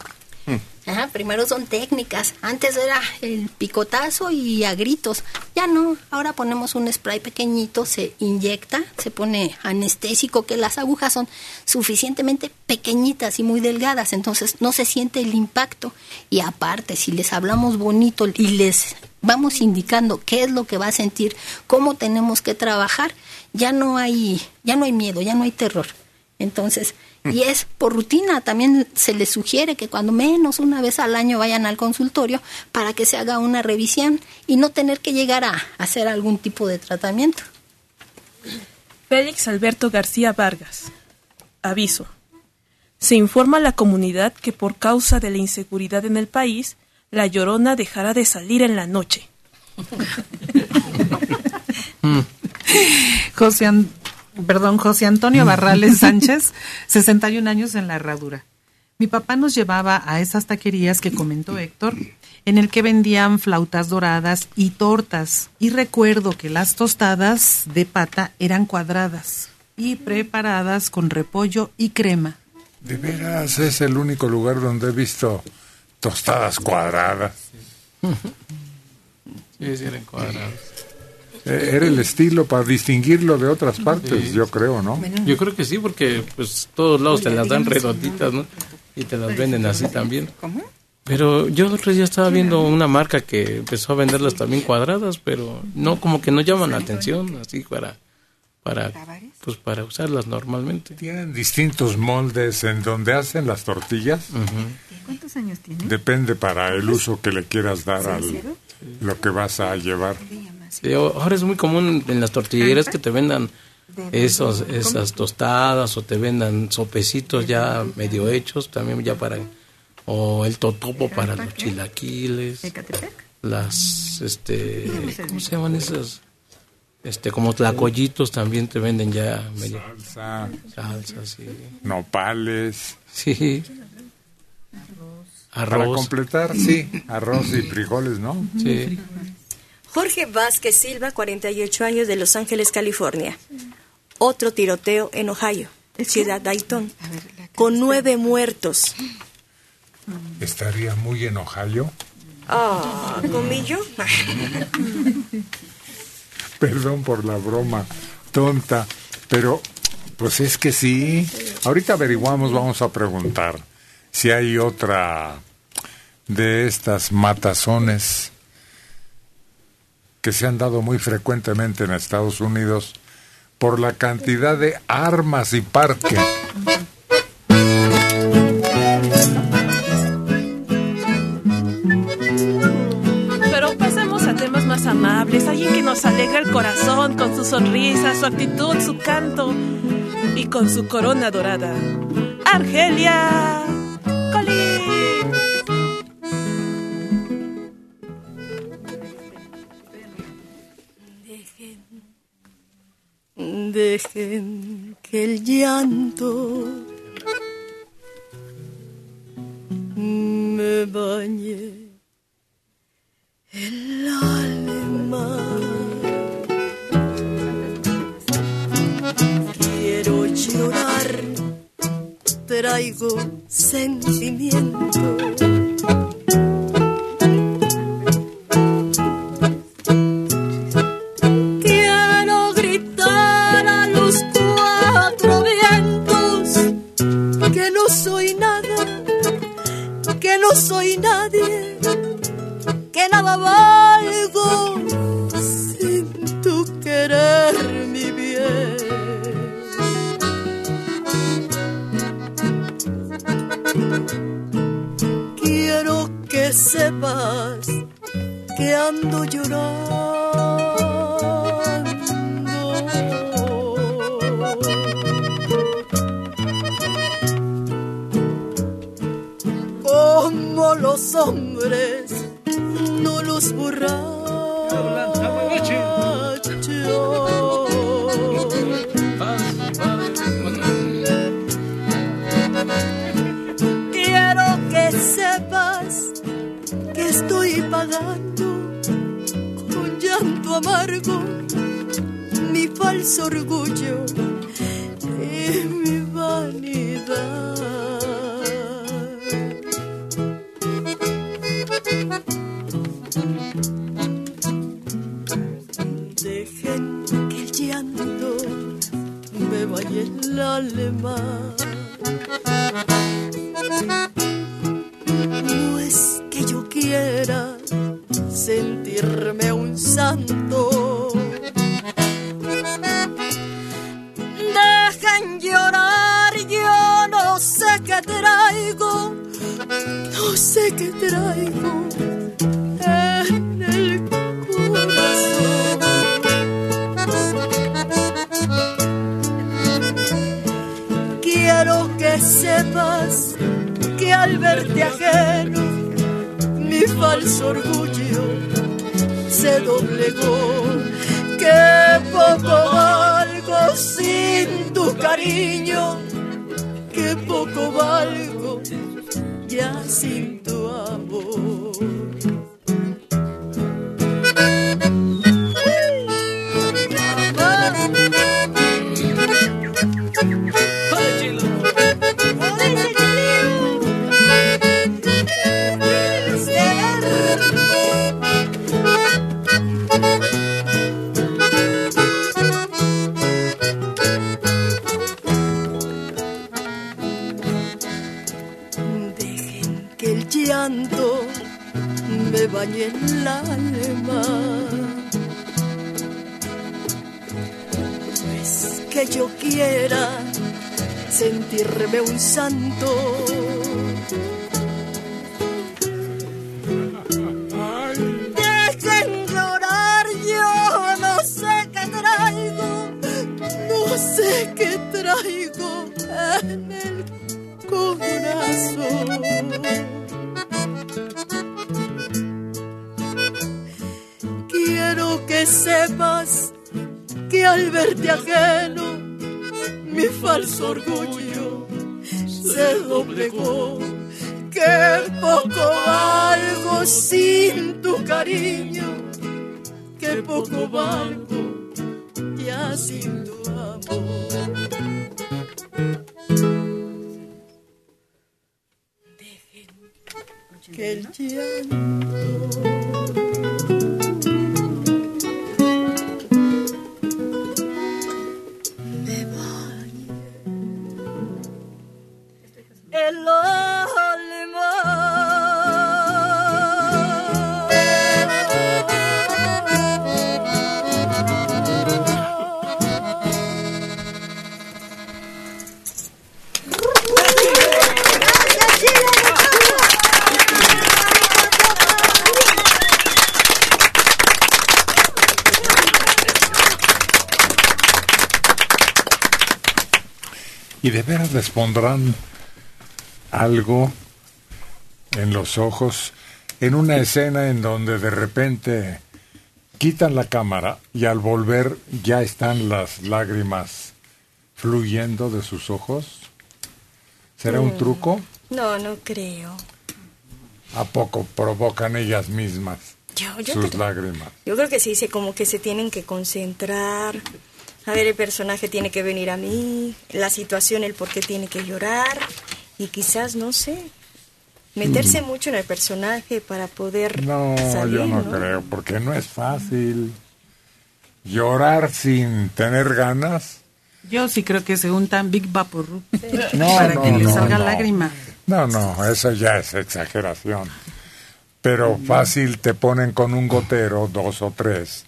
Ajá, primero son técnicas. Antes era el picotazo y a gritos. Ya no. Ahora ponemos un spray pequeñito, se inyecta, se pone anestésico, que las agujas son suficientemente pequeñitas y muy delgadas, entonces no se siente el impacto. Y aparte, si les hablamos bonito y les vamos indicando qué es lo que va a sentir, cómo tenemos que trabajar, ya no hay, ya no hay miedo, ya no hay terror. Entonces, y es por rutina, también se les sugiere que cuando menos una vez al año vayan al consultorio para que se haga una revisión y no tener que llegar a hacer algún tipo de tratamiento. Félix Alberto García Vargas. Aviso. Se informa a la comunidad que por causa de la inseguridad en el país, la llorona dejará de salir en la noche. José, An- perdón, José Antonio Barrales Sánchez, 61 años en la herradura. Mi papá nos llevaba a esas taquerías que comentó Héctor, en el que vendían flautas doradas y tortas. Y recuerdo que las tostadas de pata eran cuadradas y preparadas con repollo y crema. De veras, es el único lugar donde he visto tostadas cuadradas. Sí, sí, eran cuadrados. Eh, Era el estilo para distinguirlo de otras partes, Sí. yo creo, ¿no? Yo creo que sí, porque pues todos lados te las dan redonditas, ¿no? Y te las venden así también. Pero yo el otro día estaba viendo una marca que empezó a venderlas también cuadradas, pero no, como que no llaman la atención, así para, para, pues para usarlas normalmente. Tienen distintos moldes en donde hacen las tortillas. ¿Cuántos años tiene? Depende para el uso que le quieras dar al lo que vas a llevar. Sí, ahora es muy común en las tortillerías que te vendan esos, esas tostadas o te vendan sopecitos ya medio hechos también ya para o el totopo para los chilaquiles las este cómo se llaman esas este como tlacoyitos también te venden ya medio. Salsa. Salsa sí. Nopales. sí. Para Arroz. completar, sí, arroz y frijoles, ¿no? Sí. Jorge Vázquez Silva, 48 años de Los Ángeles, California. Otro tiroteo en Ohio, ciudad Dayton, con nueve muertos. Estaría muy en Ohio. Ah, ¿comillo? Perdón por la broma tonta, pero pues es que sí. Ahorita averiguamos, vamos a preguntar si hay otra de estas matazones que se han dado muy frecuentemente en Estados Unidos por la cantidad de armas y parque. Pero pasemos a temas más amables, alguien que nos alegra el corazón con su sonrisa, su actitud, su canto y con su corona dorada. Argelia Dejen que el llanto me bañe el alma. Quiero llorar, traigo sentimiento. No soy nadie, que nada valgo sin tu querer mi bien. Quiero que sepas que ando llorando. Los hombres, no los borrachos. Quiero que sepas que estoy pagando con llanto amargo mi falso orgullo y mi vanidad. el alma. No es que yo quiera sentirme un santo. Dejen llorar, yo no sé qué traigo, no sé qué traigo al verte ajeno, mi falso orgullo se doblegó. Que poco valgo sin tu cariño, que poco valgo ya sin tu amor. Sentirme un santo. Les pondrán algo en los ojos en una escena en donde de repente quitan la cámara y al volver ya están las lágrimas fluyendo de sus ojos? ¿Será un Mm. truco? No, no creo. ¿A poco provocan ellas mismas Yo, yo, sus creo, lágrimas? yo creo que sí, se, como que se tienen que concentrar. A ver, el personaje tiene que venir a mí, la situación, el por qué tiene que llorar. Y quizás, no sé, meterse Mm. mucho en el personaje para poder No, salir, yo no, ¿no? creo, porque no es fácil. Llorar sin tener ganas. Yo sí creo que se untan Big Vaporub No, para no, que le salga no. lágrima. No, no, eso ya es exageración. Pero fácil te ponen con un gotero, dos o tres,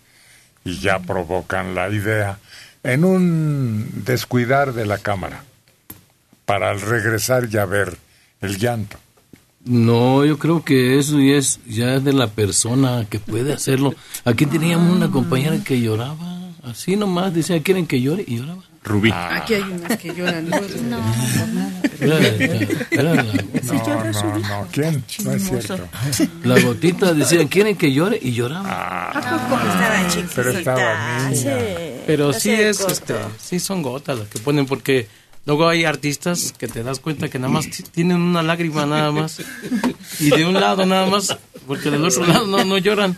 y ya provocan la idea en un descuidar de la cámara, para al regresar ya ver el llanto. No, yo creo que eso ya es ya de la persona que puede hacerlo. Aquí teníamos una compañera que lloraba, así nomás, decía, ¿quieren que llore? Y lloraba. Rubí. Aquí hay unas que lloran. No, No, no, no, ¿quién? No es cierto. La gotita decía, ¿quieren que llore? Y lloraba. Estaba pero estaba chiquita, niña. Pero sí es, corto. este, sí son gotas las que ponen porque luego hay artistas que te das cuenta que nada más tienen una lágrima nada más y de un lado nada más porque del otro lado no, no lloran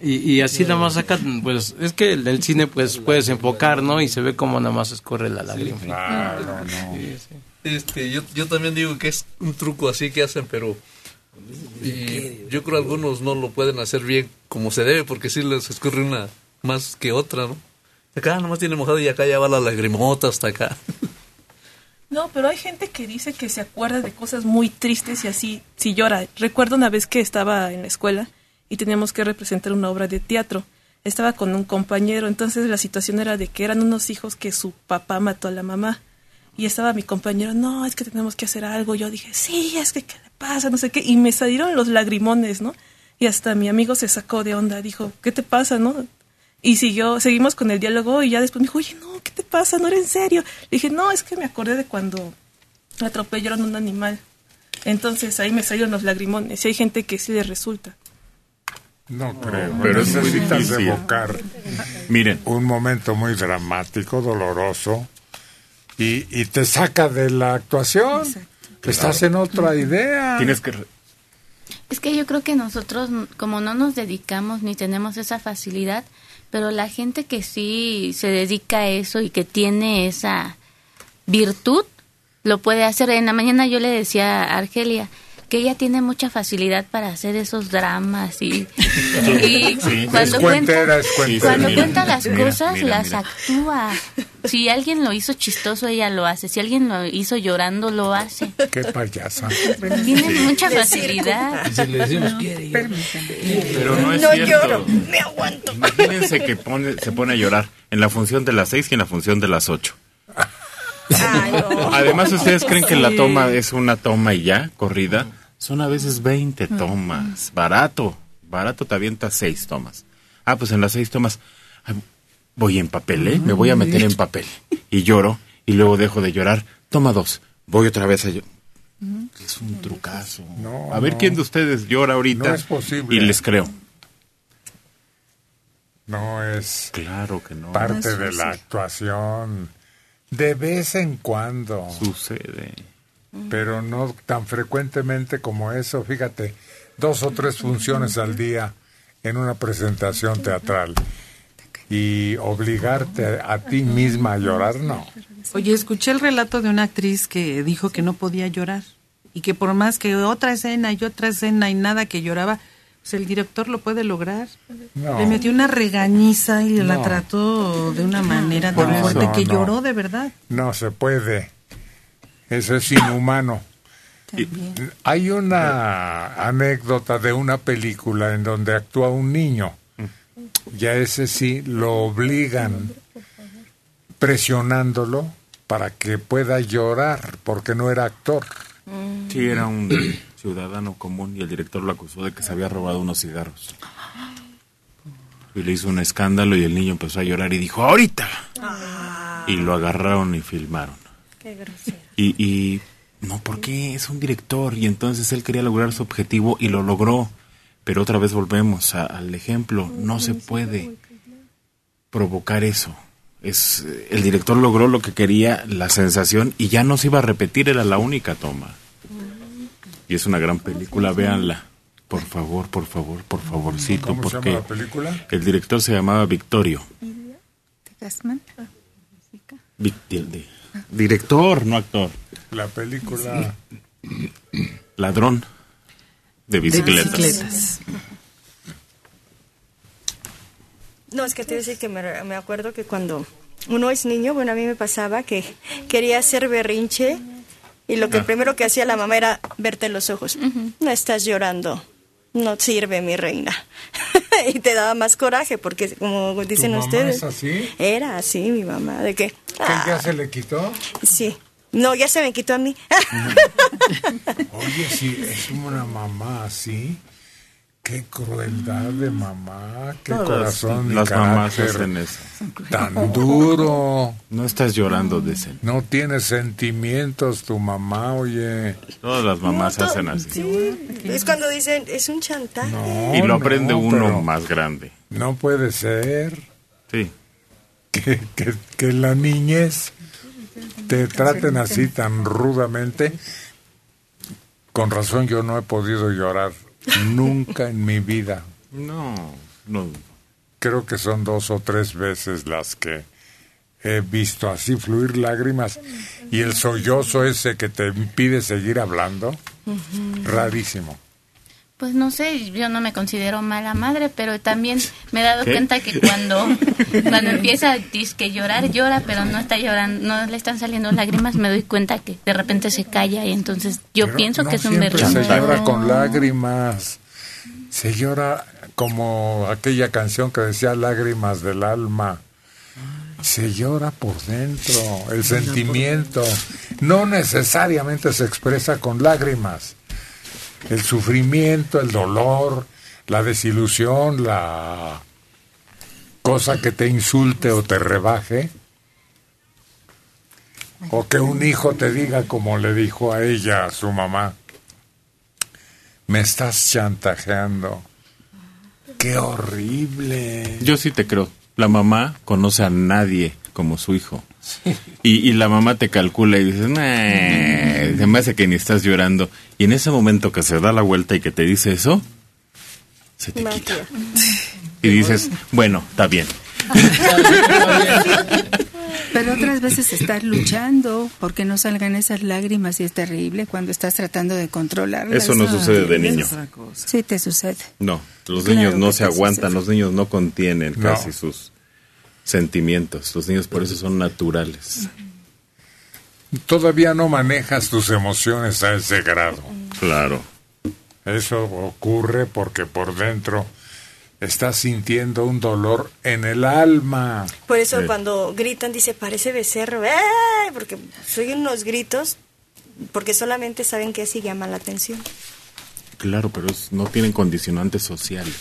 y, y así nada más sacan, pues es que el, el cine pues puedes enfocar, ¿no? Y se ve como nada más escorre la lágrima. Sí, sí. Este, yo, yo también digo que es un truco así que hacen, pero y yo creo algunos no lo pueden hacer bien como se debe, porque sí les escurre una más que otra, ¿no? Acá nomás tiene mojado y acá ya va la lagrimota hasta acá. No, pero hay gente que dice que se acuerda de cosas muy tristes y así, si llora. Recuerdo una vez que estaba en la escuela y teníamos que representar una obra de teatro. Estaba con un compañero, entonces la situación era de que eran unos hijos que su papá mató a la mamá. Y estaba mi compañero, no, es que tenemos que hacer algo. Yo dije, sí, es que, ¿qué le pasa? No sé qué. Y me salieron los lagrimones, ¿no? Y hasta mi amigo se sacó de onda, dijo, ¿qué te pasa, no? Y siguió, seguimos con el diálogo y ya después me dijo, oye, no, ¿qué te pasa? No era en serio. Le dije, no, es que me acordé de cuando atropellaron a un animal. Entonces ahí me salieron los lagrimones y hay gente que sí le resulta. No creo, pero es muy necesitas difícil. evocar Miren. un momento muy dramático, doloroso, y, y te saca de la actuación. Estás en otra idea. Tienes que... Es que yo creo que nosotros, como no nos dedicamos ni tenemos esa facilidad, pero la gente que sí se dedica a eso y que tiene esa virtud, lo puede hacer. En la mañana yo le decía a Argelia que ella tiene mucha facilidad para hacer esos dramas y, y Sí, cuando cuenta, cuando Mira, cuenta las mira, cosas mira, las actúa. Si alguien lo hizo chistoso, ella lo hace. Si alguien lo hizo llorando, lo hace. Qué payasa. Tiene mucha facilidad. Si le decimos, quiere Pero no es No cierto. lloro, me aguanto. Imagínense que pone, se pone a llorar en la función de las seis y en la función de las ocho. Además, ¿ustedes creen que la toma es una toma y ya, corrida? Son a veces 20 tomas. Barato. Barato te avienta seis tomas. Ah, pues en las seis tomas voy en papel, ¿eh? Me voy a meter en papel. Y lloro y luego dejo de llorar. Toma dos. Voy otra vez a llorar. Es un trucazo. a ver no. quién de ustedes llora ahorita. No es posible. Y les creo. No es Claro que no. parte No es de la actuación. De vez en cuando. Sucede. Pero no tan frecuentemente como eso. Fíjate, dos o tres funciones al día en una presentación teatral. Y obligarte a, ti misma a llorar, no. Oye, escuché el relato de una actriz que dijo que no podía llorar y que por más que otra escena y otra escena y nada que lloraba, pues el director lo puede lograr. No. Le metió una regañiza y la trató de una manera tan fuerte que no. lloró de verdad. No se puede. Eso es inhumano. Hay una anécdota de una película en donde actúa un niño. Ya ese sí lo obligan presionándolo para que pueda llorar porque no era actor. Sí, era un ciudadano común y el director lo acusó de que se había robado unos cigarros. Y le hizo un escándalo y el niño empezó a llorar y dijo, ahorita. Y lo agarraron y filmaron. Qué grosero. Y, y no, ¿por qué? Es un director y entonces él quería lograr su objetivo y lo logró. Pero otra vez volvemos a- al ejemplo, no se puede provocar eso. Es, el director logró lo que quería, la sensación, y ya no se iba a repetir, era la única toma. Y es una gran película, véanla. Por favor, por favor, por favorcito, ¿Cómo se porque llama la película? el director se llamaba Victorio. Director, no actor. La película Ladrón de bicicletas. bicicletas. No, es que te decir que me, me acuerdo que cuando uno es niño, bueno, a mí me pasaba que quería hacer berrinche y lo que Ah. primero que hacía la mamá era verte en los ojos. No estás llorando. No sirve, mi reina. y te daba más coraje porque, como dicen mamá ustedes, es así? era así mi mamá, de que... ¿Que ya se le quitó? Sí. No, ya se me quitó a mí. Oye, si es una mamá así, qué crueldad de mamá, qué Todas corazón y las mamás hacen eso. tan duro. No estás llorando de ese. No tiene sentimientos tu mamá, oye. Todas las mamás No, hacen así. Sí, es cuando dicen, es un chantaje. Y lo aprende no, uno más grande. No puede ser Sí. que, que, que la niñez te traten así tan rudamente. Con razón yo no he podido llorar nunca en mi vida. No, no. Creo que son dos o tres veces las que he visto así fluir lágrimas y el sollozo ese que te impide seguir hablando, rarísimo. Pues no sé, yo no me considero mala madre, pero también me he dado ¿Qué? cuenta que cuando, cuando empieza a disque llorar, llora, pero no está llorando, no le están saliendo lágrimas, me doy cuenta que de repente se calla y entonces yo Pero pienso no que es un siempre se berrinche. llora con lágrimas. Se llora como aquella canción que decía lágrimas del alma. Se llora por dentro, el sentimiento. No necesariamente se expresa con lágrimas. El sufrimiento, el dolor, la desilusión, la cosa que te insulte o te rebaje, o que un hijo te diga como le dijo a ella, a su mamá, me estás chantajeando. Qué horrible. Yo sí te creo. La mamá conoce a nadie como su hijo. Y, y la mamá te calcula y dices, "Nah, se me hace que ni estás llorando. Y en ese momento que se da la vuelta y que te dice eso, se te quita. Y dices, bueno, está bien. Pero otras veces estás luchando porque no salgan esas lágrimas y es terrible cuando estás tratando de controlarlas. Eso no sucede de niño. Sí, te sucede. No, los Claro niños no se aguantan, sucede. los niños no contienen No. casi sus sentimientos. Los niños por eso son naturales. Todavía no manejas tus emociones a ese grado. Claro. Eso ocurre porque por dentro estás sintiendo un dolor en el alma. Por eso Sí. cuando gritan dice, parece becerro, ¡ay! porque soy unos gritos, porque solamente saben que así llaman la atención. Claro, pero es- no tienen condicionantes sociales.